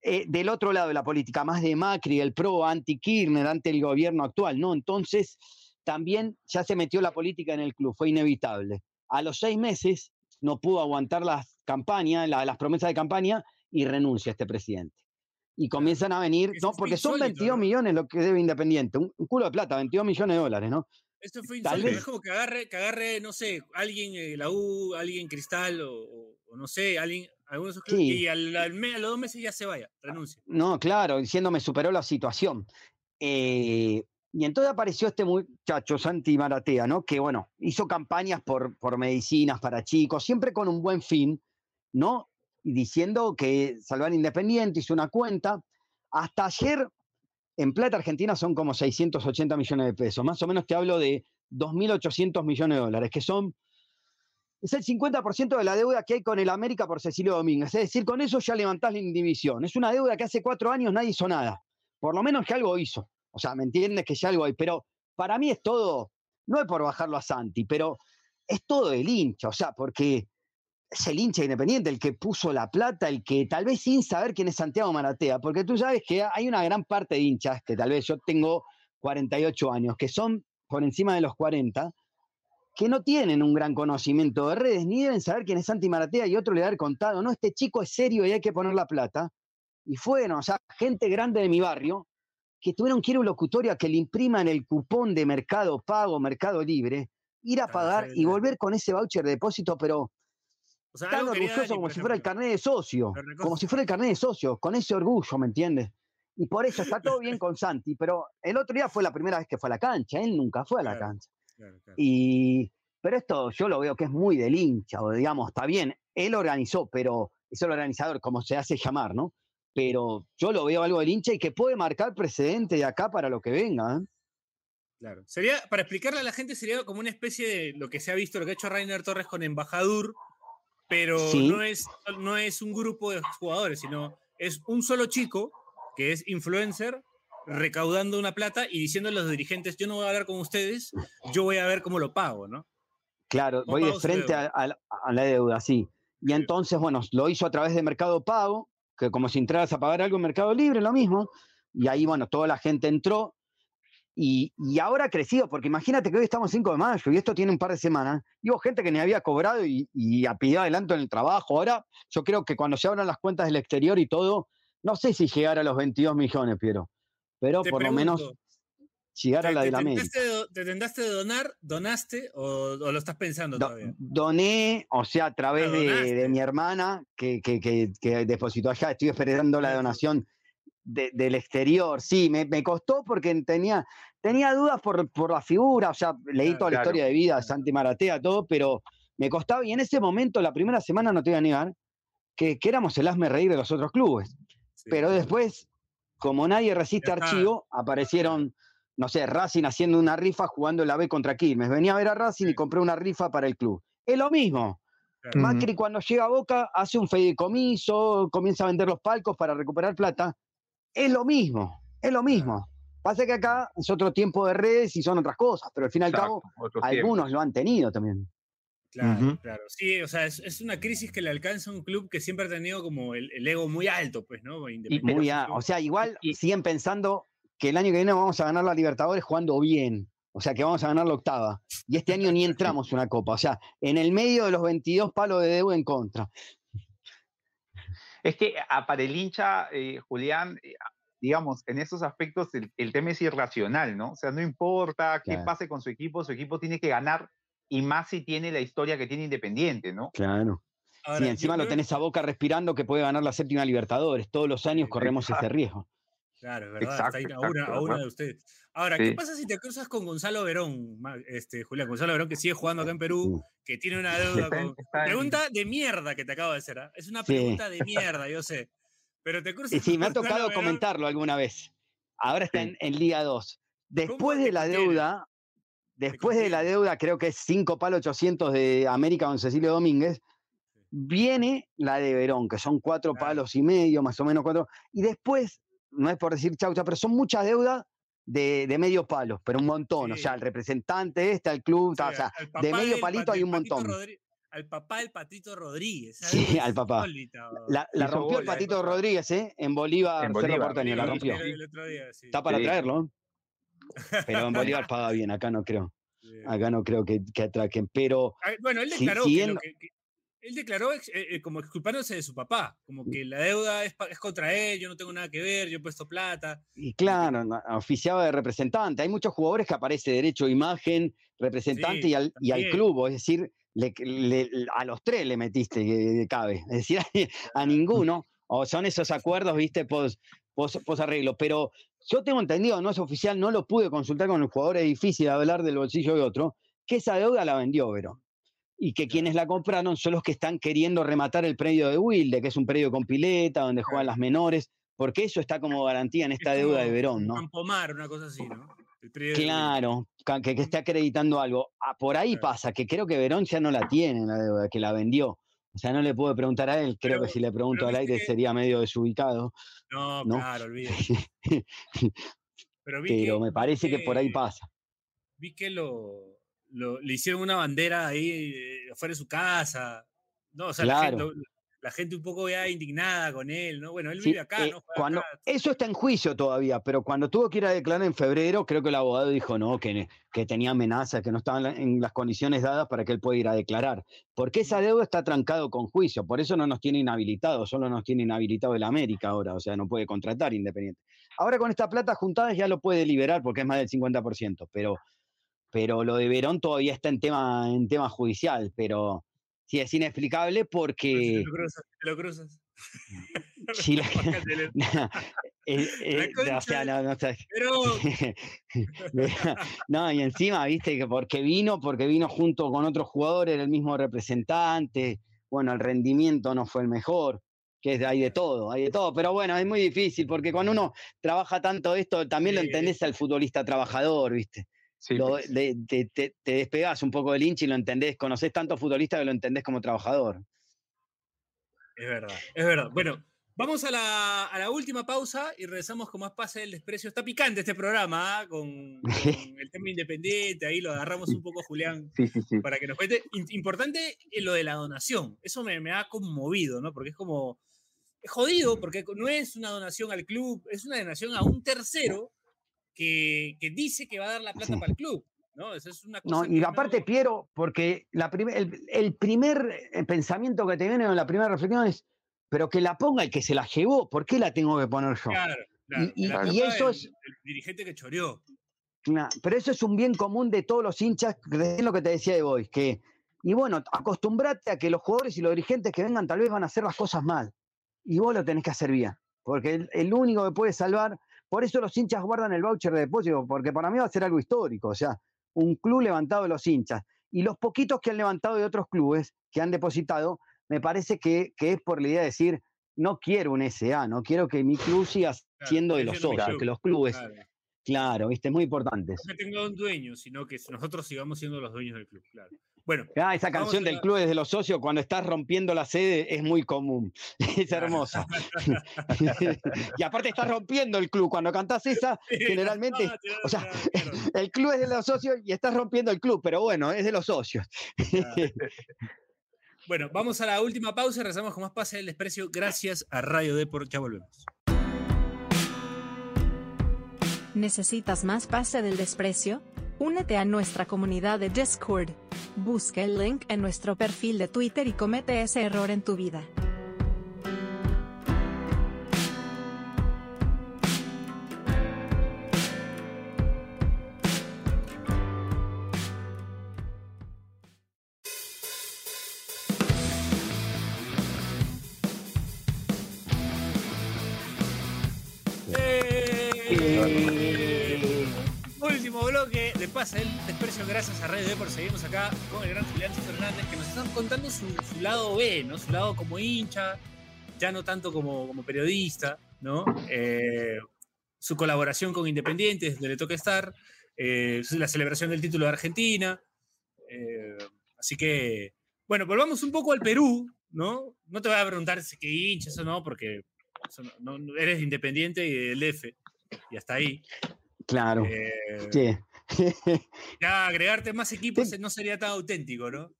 eh, del otro lado de la política, más de Macri, el PRO, anti-Kirchner, ante el gobierno actual, ¿no? Entonces, también ya se metió la política en el club, fue inevitable. A los seis meses no pudo aguantar las campañas, las promesas de campaña y renuncia este presidente. Y comienzan a venir, no, porque son 22 millones lo que debe Independiente, un, culo de plata, 22 millones de dólares, ¿no? Esto fue insólito, es como que agarre, que agarre, no sé, alguien de la U, alguien Cristal o, no sé, alguien, algunos y al, a los dos meses ya se vaya, renuncia. No, claro, diciendo me superó la situación. Eh, y entonces apareció este muchacho, Santi Maratea, ¿no? Que, bueno, hizo campañas por, por medicinas para chicos, siempre con un buen fin, ¿no? Y diciendo que Salvar Independiente hizo una cuenta. Hasta ayer, en plata argentina son como 680 millones de pesos. Más o menos te hablo de 2.800 millones de dólares, que son... Es el 50% de la deuda que hay con el América por Cecilio Domínguez. Es decir, con eso ya levantás la indivisión. Es una deuda que hace cuatro años nadie hizo nada. Por lo menos que algo hizo. O sea, ¿me entiendes que ya algo hay? Pero para mí es todo, no es por bajarlo a Santi, pero es todo el hincha, o sea, porque es el hincha independiente el que puso la plata, el que tal vez sin saber quién es Santiago Maratea, porque tú sabes que hay una gran parte de hinchas, que tal vez yo tengo 48 años, que son por encima de los 40, que no tienen un gran conocimiento de redes, ni deben saber quién es Santi Maratea y otro le haber contado, no, este chico es serio y hay que poner la plata. Y fueron, o sea, gente grande de mi barrio, que tuvieron que ir a un locutorio a que le impriman el cupón de Mercado Pago, Mercado Libre, ir a pagar y volver con ese voucher de depósito, pero tan orgulloso como si fuera el carnet de socio, como si fuera el carnet de socio, con ese orgullo, ¿me entiendes? Y por eso está todo bien con Santi, pero el otro día fue la primera vez que fue a la cancha, él nunca fue a la cancha. Y, pero esto yo lo veo que es muy del hincha, o digamos, está bien, él organizó, pero es el organizador, como se hace llamar, ¿no? pero yo lo veo algo del hincha y que puede marcar precedente de acá para lo que venga. ¿eh? Claro. Sería, para explicarle a la gente, sería como una especie de lo que se ha visto, lo que ha hecho Rainer Torres con Embajador, pero no, es, no es un grupo de jugadores, sino es un solo chico que es influencer recaudando una plata y diciendo a los dirigentes, yo no voy a hablar con ustedes, yo voy a ver cómo lo pago, ¿no? Claro, voy de frente a, a, la deuda, sí. Y entonces, bueno, lo hizo a través de Mercado Pago, que como si entraras a pagar algo en Mercado Libre, lo mismo. Y ahí, bueno, toda la gente entró. Y, ahora ha crecido, porque imagínate que hoy estamos 5 de mayo y esto tiene un par de semanas. Y hubo gente que ni había cobrado y, y pidió adelanto en el trabajo. Ahora, yo creo que cuando se abran las cuentas del exterior y todo, no sé si llegar a los 22 millones, Piero. Pero por lo menos llegar a la de la media. ¿Te tentaste de donar? ¿Donaste o, lo estás pensando todavía? Doné, o sea, a través ah, de, mi hermana que, que, que, depositó allá. Estoy esperando la donación del exterior. Sí, me, me, costó porque tenía, tenía dudas por, por la figura, o sea, leí toda la historia de vida de Santi Maratea, todo, pero me costaba. Y en ese momento, la primera semana, no te voy a negar, que, que éramos el asme reír de los otros clubes. pero después, como nadie resiste archivo, aparecieron no sé, Racing haciendo una rifa jugando la B contra Quilmes. Venía a ver a Racing y compré una rifa para el club. Es lo mismo. Macri cuando llega a Boca hace un fideicomiso, comienza a vender los palcos para recuperar plata. Es lo mismo, es lo mismo. Pasa que acá es otro tiempo de redes y son otras cosas, pero al fin y al cabo algunos lo han tenido también. Claro, claro. Sí, o sea, es, una crisis que le alcanza a un club que siempre ha tenido como el, ego muy alto, pues, ¿no? muy O sea, igual siguen pensando que el año que viene vamos a ganar la Libertadores jugando bien. O sea, que vamos a ganar la octava. Y este año ni entramos una copa. O sea, en el medio de los 22 palos de deuda en contra. Es que ah, para el hincha, eh, Julián, eh, digamos, en esos aspectos el, tema es irracional, ¿no? O sea, no importa qué pase con su equipo, su equipo tiene que ganar y más si tiene la historia que tiene Independiente, ¿no? Claro. Si encima lo tenés a boca respirando que puede ganar la séptima Libertadores. Todos los años corremos ese riesgo. Claro, es verdad, está ahí a una, de ustedes. Ahora, ¿qué pasa si te cruzas con Gonzalo Verón, este, Julián? Gonzalo Verón que sigue jugando acá en Perú, que tiene una deuda con... Pregunta de mierda que te acabo de hacer, ¿ah? Es una pregunta de mierda, yo sé. Pero te cruzas Sí, me ha tocado comentarlo alguna vez. Ahora está en, Liga 2. Después de la deuda, después de la deuda, creo que es 5 palos 800 de América con Cecilio Domínguez, viene la de Verón, que son cuatro palos y medio, más o menos cuatro. Y después no es por decir chaucha, pero son muchas deudas de, de medio palo, pero un montón. O sea, el representante este, el club, o sea, de medio palito hay un montón. al papá del Patito Rodríguez. Sí, al papá. La, rompió el Patito Rodríguez, ¿eh? En Bolívar, en Bolívar Porteño, la rompió. Está para traerlo. Pero en Bolívar paga bien, acá no creo. Acá no creo que, que atraquen. Pero. Bueno, él declaró que, él declaró eh, eh, como exculpándose de su papá, como que la deuda es, contra él, yo no tengo nada que ver, yo he puesto plata. Y claro, oficiaba de representante. Hay muchos jugadores que aparece derecho, imagen, representante y, al, y, al, club, es decir, a los tres le metiste que cabe, es decir, a, ninguno. O son esos acuerdos, viste, pos, pos, arreglo. Pero yo tengo entendido, no es oficial, no lo pude consultar con el jugador, es difícil hablar del bolsillo de otro, que esa deuda la vendió Verón y que quienes la compraron son los que están queriendo rematar el predio de Wilde, que es un predio con pileta, donde juegan las menores, porque eso está como garantía en esta deuda de Verón, ¿no? Campomar, una cosa así, ¿no? claro, que, que, esté acreditando algo. Ah, por ahí pasa, que creo que Verón ya no la tiene, la deuda, que la vendió. O sea, no le puedo preguntar a él, creo que si le pregunto al aire sería medio desubicado. No, claro, olvídate. pero, me parece que por ahí pasa. Vi que lo, le hicieron una bandera ahí eh, afuera de su casa. No, o sea, la, gente, un poco ya indignada con él, ¿no? Bueno, él vive acá, eh, ¿no? Cuando, Eso está en juicio todavía, pero cuando tuvo que ir a declarar en febrero, creo que el abogado dijo no, que, que tenía amenazas, que no estaban en las condiciones dadas para que él pueda ir a declarar. Porque esa deuda está trancado con juicio, por eso no nos tiene inhabilitados, solo nos tiene inhabilitado el América ahora, o sea, no puede contratar Independiente. Ahora con esta plata juntada ya lo puede liberar porque es más del 50%, pero pero lo de Verón todavía está en tema, en tema judicial, pero sí es inexplicable porque... te lo cruzas. no, y encima, viste, que porque vino, porque vino junto con otro jugador, era el mismo representante, bueno, el rendimiento no fue el mejor, que hay de todo, hay de todo, pero bueno, es muy difícil, porque cuando uno trabaja tanto esto, también lo entendés al futbolista trabajador, viste. Pues. te, te, despegas un poco del hincha y lo entendés, conocés tanto futbolista que lo entendés como trabajador. Es verdad, es verdad. Bueno, vamos a la, a la última pausa y regresamos con más pase del desprecio. Está picante este programa ¿ah? con, el tema independiente, ahí lo agarramos un poco, Julián, para que nos cuente. Importante lo de la donación, eso me, me ha conmovido, ¿no? Porque es como, es jodido, porque no es una donación al club, es una donación a un tercero que, que dice que va a dar la plata Sí. para el club. ¿no? Eso es una cosa No, y aparte, Piero, porque la el, el primer eh, pensamiento que te viene o la primera reflexión es, pero que la ponga el que se la llevó, ¿por qué la tengo que poner yo? Claro, claro. y- eso es- del dirigente que choreó. Cla- Pero eso es un bien común de todos los hinchas, es lo que te decía de Boys, que, y bueno, acostumbrate a que los jugadores y los dirigentes que vengan tal vez van a hacer las cosas mal, y vos lo tenés que hacer bien, porque el, el único que puede salvar, por eso los hinchas guardan el voucher de depósito, porque para mí va a ser algo histórico, o sea, un club levantado de los hinchas, y los poquitos que han levantado de otros clubes, que han depositado, me parece que, que es por la idea de decir, no quiero un SA, no quiero que mi club siga Claro, siendo de los club, que los clubes, Claro. claro, viste, muy importante. No que tenga un dueño, sino que nosotros sigamos siendo los dueños del club. Claro. Bueno, Ah, esa Vamos canción a del la- club desde los socios cuando estás rompiendo la sede es muy común. Es hermosa. y aparte estás rompiendo el club. Cuando cantás esa, generalmente, te- o sea, el club es de los socios y estás rompiendo el club, pero bueno, es de los socios. Bueno, vamos a la última pausa y regresamos con más Pase del Desprecio. Gracias a Radio Deport. Ya volvemos. ¿Necesitas más pase del desprecio? Únete a nuestra comunidad de Discord. Busca el link en nuestro perfil de Twitter y comete ese error en tu vida. Pase del Desprecio. Gracias a Radio Deport. Seguimos acá con el gran Julián Fernández que nos están contando su, su lado B, ¿no? Su lado como hincha, ya no tanto como, como periodista, ¿no? Eh, su colaboración con Independientes, donde le toca estar, eh, la celebración del título de Argentina. eh, así que, bueno, volvamos un poco al Perú, ¿no? No te voy a preguntar si qué hincha, eso no, porque eso no- no- eres independiente y del F, y hasta ahí. Claro. Eh, Sí. Ya agregarte más equipos no sería tan auténtico, ¿no?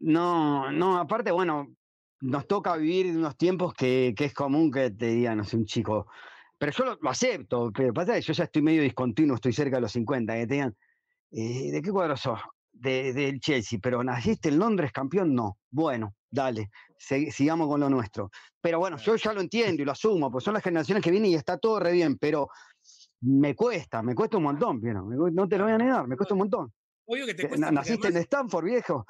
No, no, aparte, bueno, nos toca vivir en unos tiempos que, que es común que te digan, no sé, un chico. Pero yo lo, lo acepto, pero pasa que yo ya estoy medio discontinuo, estoy cerca de los 50, que te digan, eh, ¿de qué cuadro sos? De- Del Chelsea, pero ¿naciste en Londres campeón? No. Bueno, dale, sigamos con lo nuestro. Pero bueno, yo ya lo entiendo y lo asumo, pues son las generaciones que vienen y está todo re bien, pero me cuesta, me cuesta un montón, cu- no te lo voy a negar, me cuesta un montón. Obvio que te Que cuesta. ¿Naciste en Stanford, viejo?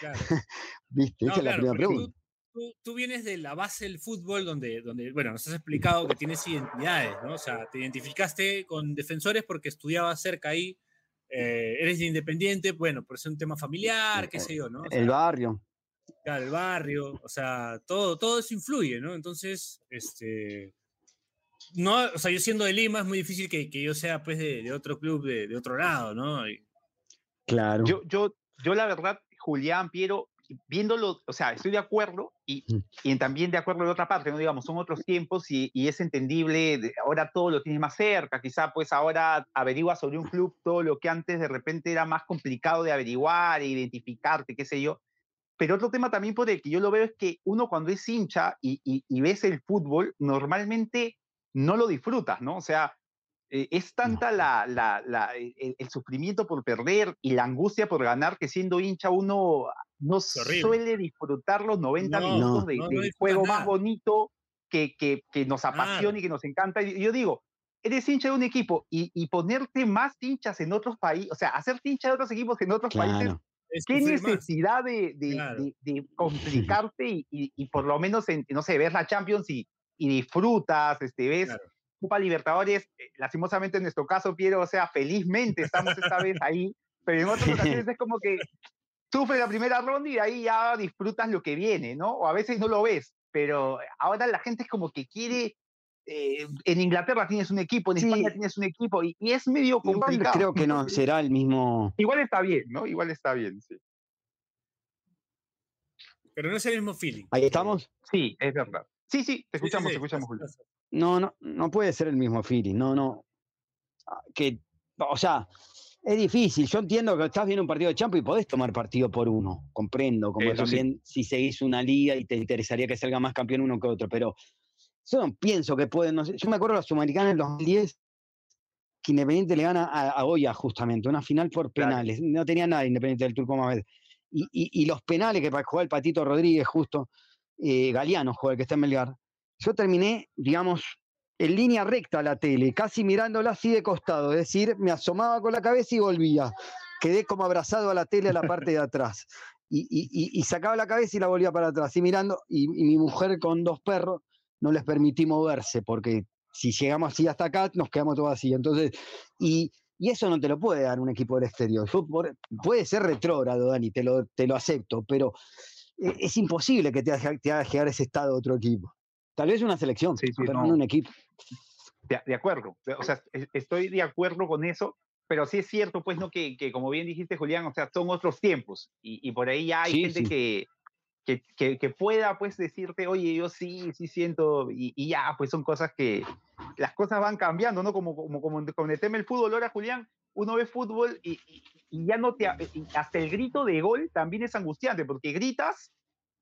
claro. ¿Viste? No, Esa es la claro, primera pregunta. Tú, tú- tú vienes de la base del fútbol donde, donde, bueno, nos has explicado que tienes identidades, ¿no? O sea, te identificaste con defensores porque estudiabas cerca ahí, eh, eres independiente, bueno, por ser un tema familiar, qué sé yo, ¿no? O sea, El barrio. claro, el barrio, o sea, todo, todo eso influye, ¿no? Entonces, este, no, o sea, yo siendo de Lima es muy difícil que, que yo sea, pues, de, de otro club de, de otro lado, ¿no? Y- Claro. Yo, yo, yo la verdad, Julián, Piero, viéndolo, o sea, estoy de acuerdo y, y también de acuerdo de otra parte, ¿no? Digamos, son otros tiempos y, y es entendible, de- ahora todo lo tienes más cerca, quizá pues ahora averiguas sobre un club todo lo que antes de repente era más complicado de averiguar e identificarte, qué sé yo. Pero otro tema también por el que yo lo veo es que uno cuando es hincha y, y- y ves el fútbol, normalmente no lo disfrutas, ¿no? O sea, eh, es tanta la, la- la- el, el sufrimiento por perder y la angustia por ganar que siendo hincha uno no suele disfrutar los 90 No, minutos de- no, no del disfrutas juego nada. más bonito que, que- que nos apasiona Claro. y que nos encanta. Y yo digo, eres hincha de un equipo y, y ponerte más hinchas en otros países, o sea, hacer hincha de otros equipos en otros países Claro. es ¿Qué necesidad de, de- Claro. de- de complicarte y, y- y por lo menos, en, no sé, ves la Champions y, y disfrutas, este, ves Claro. Copa Libertadores, eh, lastimosamente en nuestro caso, Piero, o sea, felizmente estamos esta vez ahí, pero en otras ocasiones es como que sufres la primera ronda y de ahí ya disfrutas lo que viene, ¿no? O a veces no lo ves, pero ahora la gente es como que quiere... eh, en Inglaterra tienes un equipo, en Sí. España tienes un equipo y, y es medio complicado. creo que no será el mismo. Igual está bien, ¿no? Igual está bien, sí. Pero no es el mismo feeling. Ahí estamos. Sí, es verdad. Sí, sí, te Sí, sí, escuchamos, sí, te escuchamos, Julio. No, no, no puede ser el mismo feeling. No, no. Ah, Que, o sea, es difícil. Yo entiendo que estás viendo un partido de Champions y podés tomar partido por uno. Comprendo. Como Eso sí. también si seguís una liga y te interesaría que salga más campeón uno que otro. Pero yo no pienso que pueden. No sé, yo me acuerdo de la Sudamericana en el 2010 que Independiente le gana a, Goya justamente, una final por penales. No tenía nada Independiente del Turco Mamed. Y, y, los penales que para jugar el Patito Rodríguez justo, eh, Galeano el que está en Melgar. Yo terminé, digamos, en línea recta la tele, casi mirándola así de costado, es decir, me asomaba con la cabeza y volvía. Quedé como abrazado a la tele a la parte de atrás. Y, sacaba la cabeza y la volvía para atrás, y mirando, y, mi mujer con dos perros no les permití moverse, porque si llegamos así hasta acá, nos quedamos todos así. Entonces, y, eso no te lo puede dar un equipo del exterior. puede ser retrógrado, Dani, te lo, te lo acepto, pero es imposible que te haga, te haga llegar ese estado otro equipo. Tal vez una selección, pero no un equipo. De, acuerdo, o sea, estoy de acuerdo con eso, pero sí es cierto, pues, ¿no? Que, que como bien dijiste, Julián, o sea, son otros tiempos y, por ahí ya hay gente que, que, que, pueda, pues, decirte, oye, yo sí, sí siento, y, ya, pues son cosas que, las cosas van cambiando, ¿no? Como, como, como con el tema del fútbol, ahora, Julián, uno ve fútbol y, y ya no te, hasta el grito de gol también es angustiante, porque gritas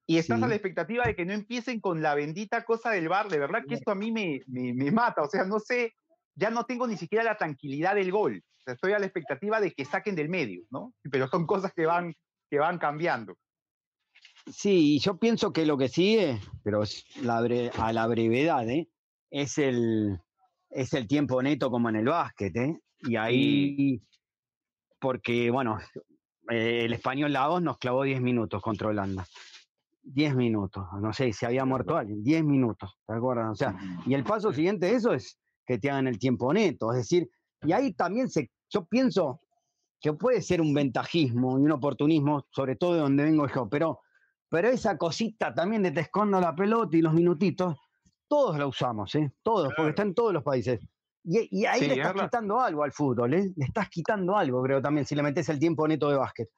y estás a la expectativa de que no empiecen con la bendita cosa del bar. De verdad que esto a mí me, me, mata. O sea, no sé, ya no tengo ni siquiera la tranquilidad del gol. estoy a la expectativa de que saquen del medio, ¿no? Pero son cosas que van, que van cambiando. Sí, yo pienso que lo que sigue, pero la a la brevedad, ¿eh? es, el, es el tiempo neto como en el básquet. ¿eh? Y ahí, porque, bueno, eh, el español Lagos nos clavó 10 minutos contra Holanda. 10 minutos, no sé si había muerto alguien, 10 minutos, ¿te acuerdas? O sea, y el paso siguiente de eso es que te hagan el tiempo neto, es decir, y ahí también se, yo pienso que puede ser un ventajismo y un oportunismo, sobre todo de donde vengo yo, pero, pero esa cosita también de te escondo la pelota y los minutitos, todos la usamos, ¿eh? Todos, porque está en todos los países. Y, ahí le estás quitando algo al fútbol, ¿eh? Le estás quitando algo, creo también, si le metes el tiempo neto de básquet.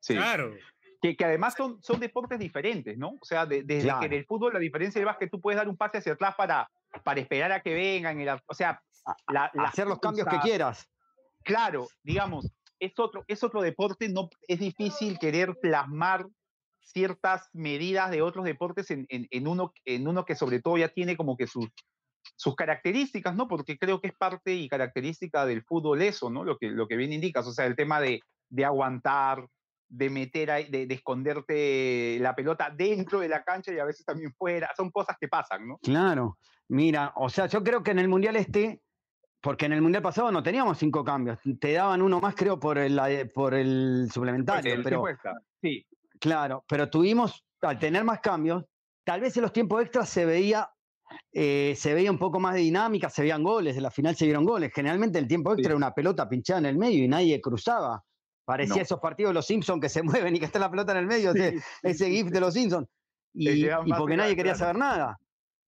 Sí. Claro, que, que, además son, son deportes diferentes, ¿no? O sea, desde que en el fútbol la diferencia del básquet tú puedes dar un pase hacia atrás para, para esperar a que vengan, o sea, hacer los cambios que quieras. Claro, digamos, es otro, es otro deporte, no es difícil querer plasmar ciertas medidas de otros deportes en, en, uno, en uno que sobre todo ya tiene como que sus, sus características, ¿no? Porque creo que es parte y característica del fútbol eso, ¿no? Lo que, lo que bien indicas, o sea, el tema de, de aguantar, de meter, de, de, esconderte la pelota dentro de la cancha y a veces también fuera. Son cosas que pasan, ¿no? Claro. Mira, o sea, yo creo que en el Mundial este, porque en el Mundial pasado no teníamos cinco cambios, te daban uno más, creo, por el, por el suplementario. pero, sí. Claro, pero tuvimos, al tener más cambios, tal vez en los tiempos extras se veía eh, se veía un poco más de dinámica, se veían goles, en la final se vieron goles. Generalmente el tiempo extra era una pelota pinchada en el medio y nadie cruzaba. Parecía esos partidos de los Simpsons que se mueven y que está la pelota en el medio, ese, GIF de los Simpsons. Y, porque nadie quería saber nada.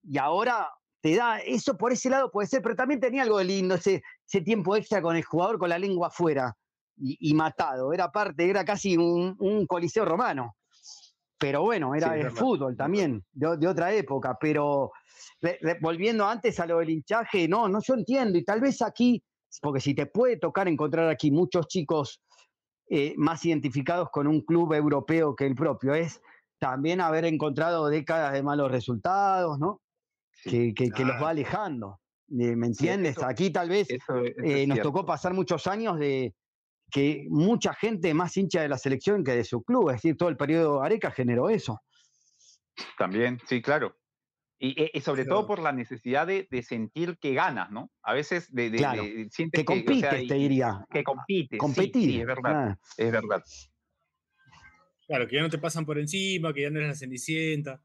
Y ahora te da, eso por ese lado puede ser, pero también tenía algo de lindo, ese, ese tiempo extra con el jugador con la lengua afuera y, matado. Era parte, era casi un, coliseo romano. Pero bueno, era el fútbol también, de, otra época. Pero volviendo antes a lo del hinchaje, no, no, yo entiendo. Y tal vez aquí, porque si te puede tocar encontrar aquí muchos chicos eh, más identificados con un club europeo que el propio. Es también haber encontrado décadas de malos resultados, ¿no? que, los va alejando. Eh, ¿Me entiendes? Aquí tal vez eh, nos tocó pasar muchos años de que mucha gente más hincha de la selección que de su club. Es decir, todo el periodo Areca generó eso. También, sí, claro. Y, y, sobre todo por la necesidad de, de, sentir que ganas, ¿no? A veces de, de, claro, que compites, te diría. Que compites. Competir. Sí, es verdad. Es verdad. Claro, que ya no te pasan por encima, que ya no eres la cenicienta.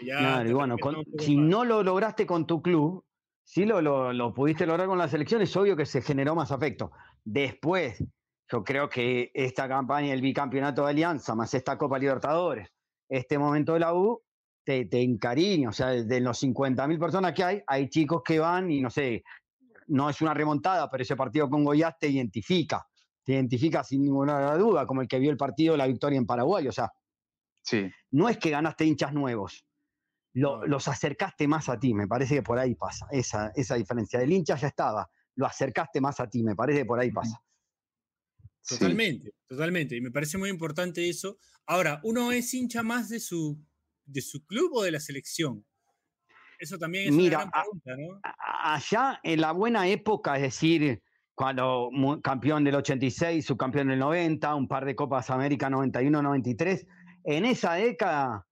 claro, y bueno, si no lo lograste con tu club, si lo, lo, lo, pudiste lograr con la selección, es obvio que se generó más afecto. Después, yo creo que esta campaña del bicampeonato de Alianza, más esta Copa Libertadores, este momento de la U, te, te encariña. O sea, de los 50.000 personas que hay, hay chicos que van y no sé, no es una remontada, pero ese partido con Goiás te identifica. Te identifica sin ninguna duda, como el que vio el partido, la victoria en Paraguay. O sea, sí. no es que ganaste hinchas nuevos. los acercaste más a ti, me parece que por ahí pasa, esa, esa diferencia. Del hincha ya estaba, lo acercaste más a ti, me parece que por ahí pasa. Totalmente, totalmente. Y me parece muy importante eso. Ahora, uno es hincha más de su de su club o de la selección? eso también es mira, una gran pregunta, ¿no? allá en la buena época, es decir, cuando campeón del 86, subcampeón del 90, un par de Copas América 91, 93, en esa década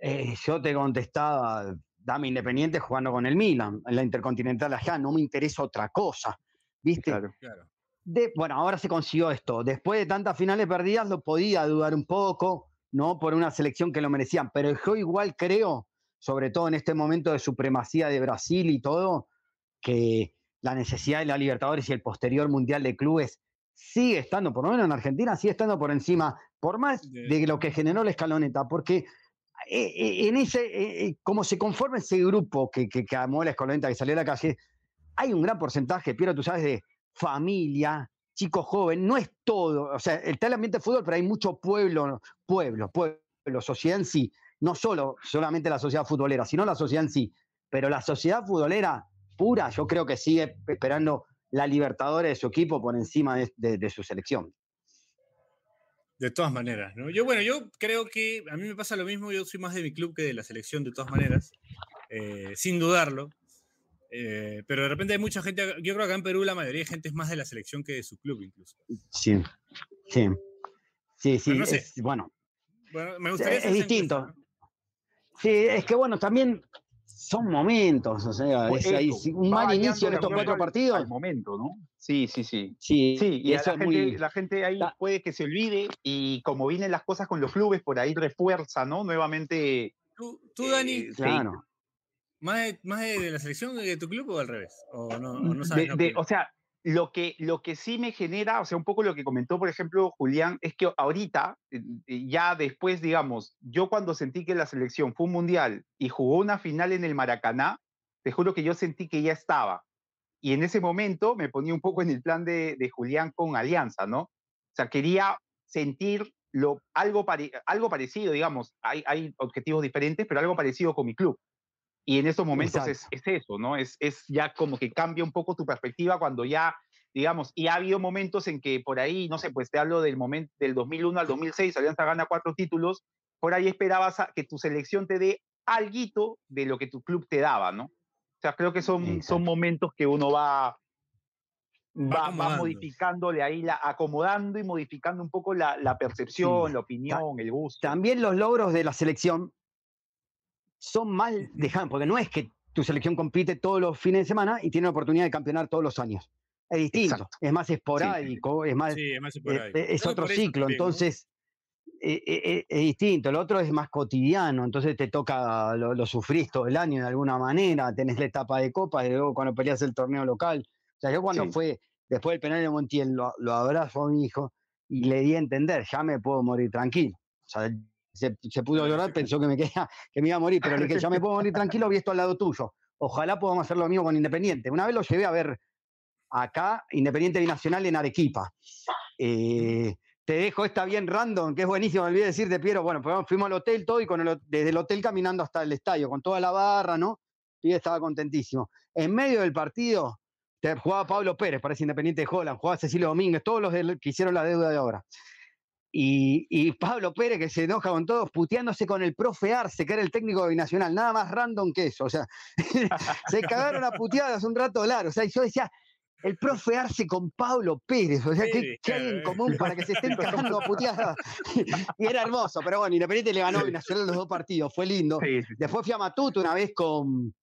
eh, yo te contestaba, dame Independiente jugando con el Milan, en la Intercontinental allá, no me interesa otra cosa, ¿viste? Claro. Claro. De, bueno, ahora se consiguió esto. Después de tantas finales perdidas, lo podía dudar un poco, ¿no? Por una selección que lo merecían. Pero yo igual creo, sobre todo en este momento de supremacía de Brasil y todo, que la necesidad de la Libertadores y el posterior Mundial de Clubes sigue estando, por lo menos en Argentina, sigue estando por encima, por más De- lo que generó la escaloneta, porque en ese, eh, eh, como se conforma ese grupo que, que, que armó la escaloneta, que salió a la calle, hay un gran porcentaje, Piero, tú sabes, de familia, chico joven, no es todo, o sea, está el ambiente de fútbol, pero hay mucho pueblo, pueblo, pueblo, sociedad en sí, no solo solamente la sociedad futbolera, sino la sociedad en sí, pero la sociedad futbolera pura, yo creo que sigue esperando la Libertadores de su equipo por encima de su selección. De todas maneras, ¿no? Yo, bueno, yo creo que a mí me pasa lo mismo, yo soy más de mi club que de la selección, de todas maneras, eh, sin dudarlo. Eh, pero de repente hay mucha gente, yo creo que acá en Perú la mayoría de gente es más de la selección que de su club incluso. Sí, sí, sí, sí, Pero no sé. es- bueno, Bueno, me gustaría es distinto. encuesta, ¿no? Sí, es que bueno, también son momentos, o sea, Pues es un mal inicio en de estos cuatro al- partidos. Al momento, ¿no? Sí, sí, sí. Sí, Sí, y, eso la es gente, muy. la gente ahí puede que se olvide y como vienen las cosas con los clubes, por ahí refuerza, ¿no? Nuevamente. ¿Tú, tú, Dani, eh, sí. Claro. más, de, más de, de la selección que de tu club o al revés? ¿O no, o no de- sabes? de- o sea, lo que, lo que sí me genera, o sea, un poco lo que comentó, por ejemplo, Julián, es que ahorita, ya después, digamos, yo cuando sentí que la selección fue un mundial y jugó una final en el Maracaná, te juro que yo sentí que ya estaba. Y en ese momento me ponía un poco en el plan de, de Julián con Alianza, ¿no? O sea, quería sentir lo, algo, algo parecido, digamos, hay, hay objetivos diferentes, pero algo parecido con mi club. Y en estos momentos es, es eso, ¿no? Es, es ya como que cambia un poco tu perspectiva cuando ya, digamos, y ha habido momentos en que por ahí, no sé, pues te hablo del momento del 2001 al 2006, Alianza gana cuatro títulos, por ahí esperabas a- que tu selección te dé alguito de lo que tu club te daba, ¿no? O sea, creo que son, Exacto. son momentos que uno va, va, va modificándole ahí, la, acomodando y modificando un poco la, la percepción, Sí. la opinión, el gusto. También los logros de la selección son mal Ujú. dejados, porque no es que tu selección compite todos los fines de semana y tiene la oportunidad de campeonar todos los años. Es distinto, Exacto. es más esporádico, es más Sí, es más eh, esporádico. eh, es otro ciclo, entonces eh, es distinto. El otro es más cotidiano, entonces te toca, lo, lo sufrís todo el año de alguna manera, tenés la etapa de copa y luego cuando peleas el torneo local. O sea, yo cuando Sí. fue, después del penal de Montiel, lo, lo abrazo a mi hijo y le di a entender, ya me puedo morir tranquilo. O sea, se, se pudo llorar, pensó que me, quería, que me iba a morir, pero le dije, ya me puedo morir tranquilo, vi esto al lado tuyo. Ojalá podamos hacer lo mismo con Independiente. Una vez lo llevé a ver acá, Independiente Binacional en Arequipa. Eh, te dejo esta bien random, que es buenísimo, me olvidé decirte, Piero. Bueno, pues fuimos al hotel todo y con el desde el hotel caminando hasta el estadio, con toda la barra, ¿no? Y estaba contentísimo. En medio del partido, te- jugaba Pablo Pérez, parece Independiente de Holland, jugaba Cecilio Domínguez, todos los que hicieron la deuda de obra. Y, y Pablo Pérez, que se enoja con todos, puteándose con el profe Arce, que era el técnico de Binacional, nada más random que eso. O sea, se cagaron a puteadas un rato largo. O sea, y yo decía, el profe Arce con Pablo Pérez, o sea, ¿qué, Pérez, qué hay en común para que se estén cagando a puteadas? y era hermoso, pero bueno, Independiente le ganó a Binacional los dos partidos, fue lindo. Sí, sí, sí. Después fui a Matute una vez con,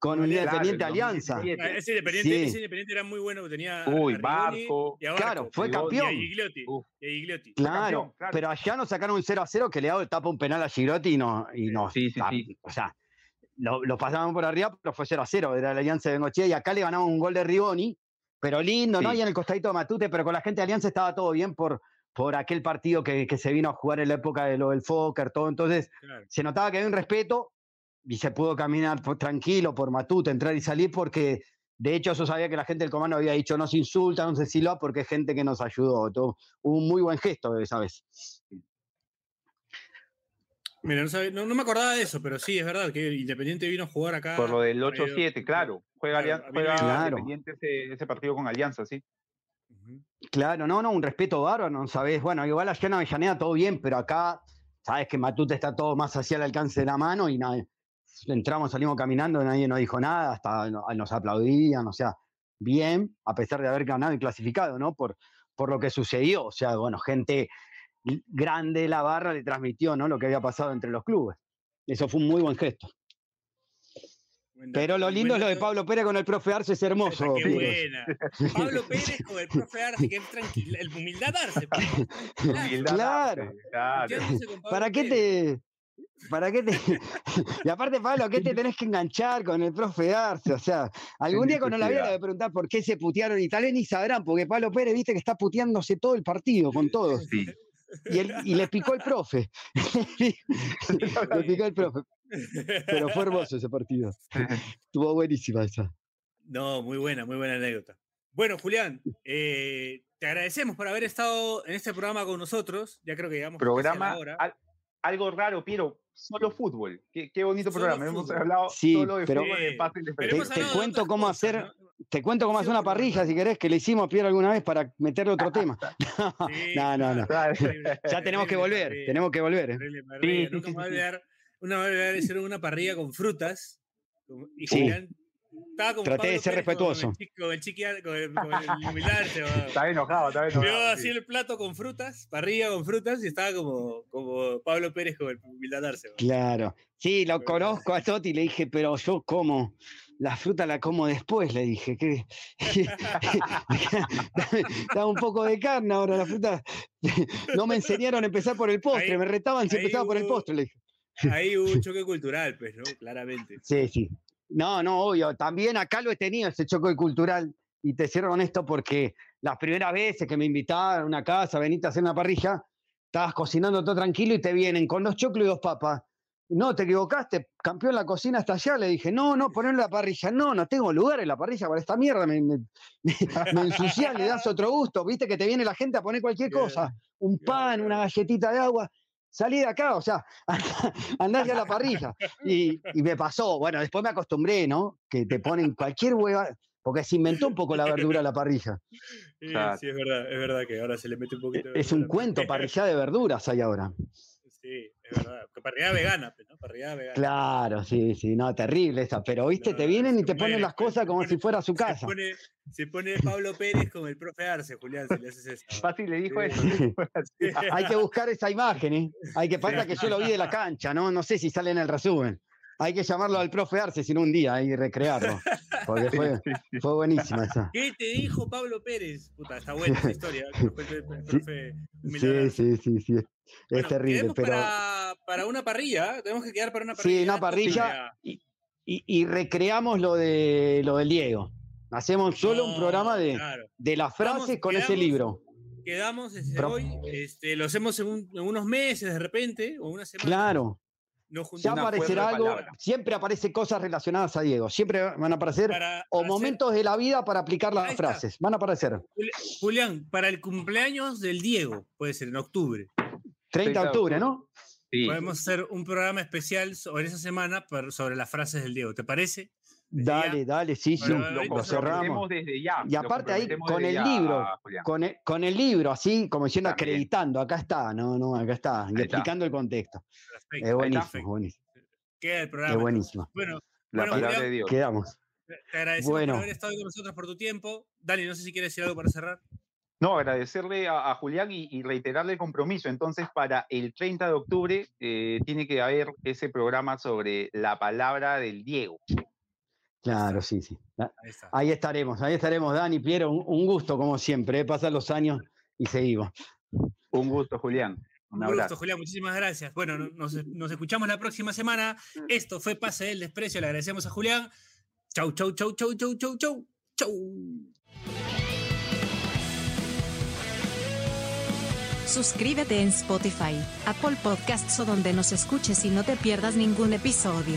con Alianza. Independiente Claro, Alianza. 2017. Ah, Ese independiente, Sí. ese independiente era muy bueno, tenía a- Uy, Barco. y a Claro, fue y a campeón. Gigliotti, y a Gigliotti. Claro, campeón, claro. pero allá nos sacaron un 0 a 0 que le daba tapa un penal a Girotti y no, y no Sí, sí, sí. o sea, lo, lo pasaban por arriba, pero fue 0 a 0, era la Alianza de Bengochea y acá le ganamos un gol de Rigoni, pero lindo, ¿no? Y en el costadito de Matute, pero con la gente de Alianza estaba todo bien por, por aquel partido que, que se vino a jugar en la época de lo del Fokker, todo, entonces Claro. se notaba que había un respeto y se pudo caminar por- tranquilo por Matute, entrar y salir, porque de hecho yo sabía que la gente del comando había dicho no se insulta, no se silba, porque es gente que nos ayudó. Todo, hubo un muy buen gesto esa vez. Mira, no, sabe- no, no me acordaba de eso, pero sí, es verdad que Independiente vino a jugar acá. Por lo del medio- 8-7, claro. Juega, Claro, juega Claro. Independiente ese, ese partido con Alianza, sí. Claro, no, no, un respeto bárbaro, ¿no sabés? Bueno, igual allá en Avellaneda todo bien, pero acá, sabes que Matute está todo más hacia el alcance de la mano y nada, entramos, salimos caminando, nadie nos dijo nada, hasta nos aplaudían, o sea, bien, a pesar de haber ganado y clasificado, ¿no? Por, por lo que sucedió, o sea, bueno, gente grande de la barra le transmitió, ¿no? Lo que había pasado entre los clubes. Eso fue un muy buen gesto. Pero lo lindo es lo de Pablo Pérez con el profe Arce, es hermoso. Qué buena. Pablo Pérez con el profe Arce, que es tranquilo. El humildad Arce. Humildad claro. claro. ¿Para qué te.? ¿Para qué te.? y aparte, Pablo, ¿qué te tenés que enganchar con el profe Arce? O sea, algún día cuando la vida de preguntar por qué se putearon y tal vez ni sabrán, porque Pablo Pérez, viste que está puteándose todo el partido con todos. Sí. Y, le picó el profe. le picó el profe. Pero fue hermoso ese partido. Estuvo buenísima esa. No, muy buena, muy buena anécdota. Bueno, Julián, eh, te agradecemos por haber estado en este programa con nosotros. Ya creo que llegamos programa algo raro, Piero, solo fútbol. Qué, bonito programa. Hemos hablado solo de pero, fútbol Te, cuento cómo hacer, te cuento cómo hacer una parrilla, si querés, que le hicimos a Piero alguna vez para meterle otro tema. no, no, no. ya tenemos que volver, tenemos que volver. Una vez hicieron una parrilla con frutas y Julián estaba como Traté de ser respetuoso. Con el, chiqui, con el, con el Estaba enojado, estaba enojado. Vio así el plato con frutas, parrilla con frutas, y estaba como, como Pablo Pérez con el humildarse. Claro. Sí, lo conozco a Toti y le dije, pero yo como la fruta la como después, le dije. que Daba un poco de carne ahora la fruta. No me enseñaron a empezar por el postre, me retaban si empezaba por el postre, le dije. Ahí hubo un choque cultural, pues, ¿no? Claramente. Sí, sí. No, no, obvio. También acá lo he tenido, ese choque cultural. Y te cierro con esto porque las primeras veces que me invitaban a una casa, veniste a hacer una parrilla, estabas cocinando todo tranquilo y te vienen con dos choclos y dos papas. No, te equivocaste, campeón, la cocina hasta allá. Le dije, no, no, poner la parrilla. No, no tengo lugar en la parrilla para esta mierda. Me, me, le das otro gusto. Viste que te viene la gente a poner cualquier cosa. Un pan, una galletita de agua salí de acá, o sea, andás a la parrilla. Y, me pasó, bueno, después me acostumbré, ¿no? Que te ponen cualquier hueva, porque se inventó un poco la verdura a la parrilla. Sí, sí, es verdad, es verdad que ahora se le mete un poquito de Es un cuento, parrilla de verduras hay ahora. Sí, verdad. Vegana, pues, vegana. Claro, sí, sí, no, terrible esa. Pero, viste, te vienen y te ponen las cosas como si fuera su casa. Se pone, Pablo Pérez como el profe Arce, Julián, si le haces eso. Fácil le dijo eso. Hay que buscar esa imagen, ¿eh? Hay que pasa que yo lo vi de la cancha, ¿no? No sé si sale en el resumen. Hay que llamarlo al profe Arce, sino un día y recrearlo. Porque fue, fue buenísima esa. ¿Qué te dijo Pablo Pérez? Puta, está buena esa historia. sí, sí, sí, sí, Es terrible. Pero... Para, para, una parrilla, tenemos que quedar para una parrilla. Sí, una parrilla. Y, y, recreamos lo, de, lo del Diego. Hacemos solo un programa de, de las frases con ese libro. Quedamos desde hoy, este, lo hacemos en, en, unos meses de repente, o una semana. Claro ya aparecerá algo, siempre aparece cosas relacionadas a Diego, siempre van a aparecer o momentos de la vida para aplicar las frases, van a aparecer. Julián, para el cumpleaños del Diego, puede ser en octubre. 30 de octubre, ¿no? Podemos hacer un programa especial sobre esa semana sobre las frases del Diego, ¿te parece? Dale, dale, sí, sí, lo, cerramos. Desde ya, y aparte ahí con el libro, con el, con el, libro, así como diciendo acreditando, acá está, no, no, acá está, explicando el contexto. Es buenísimo, buenísimo. Queda el programa. Es buenísimo. Bueno, la palabra de Dios. Quedamos. Te agradecemos por haber estado con nosotros por tu tiempo. Dani, no sé si quieres decir algo para cerrar. No, agradecerle a, Julián y, reiterarle el compromiso. Entonces, para el 30 de octubre eh, tiene que haber ese programa sobre la palabra del Diego. Claro, sí, sí. Ahí, estaremos, ahí estaremos, Dani, Piero, un, gusto como siempre, ¿eh? pasan los años y seguimos. Un gusto, Julián. Un, un gusto, Julián, muchísimas gracias. Bueno, nos, escuchamos la próxima semana. Esto fue Pase del Desprecio, le agradecemos a Julián. Chau, chau, chau, chau, chau, chau, chau, chau. Suscríbete en Spotify, Apple Podcasts o donde nos escuches y no te pierdas ningún episodio.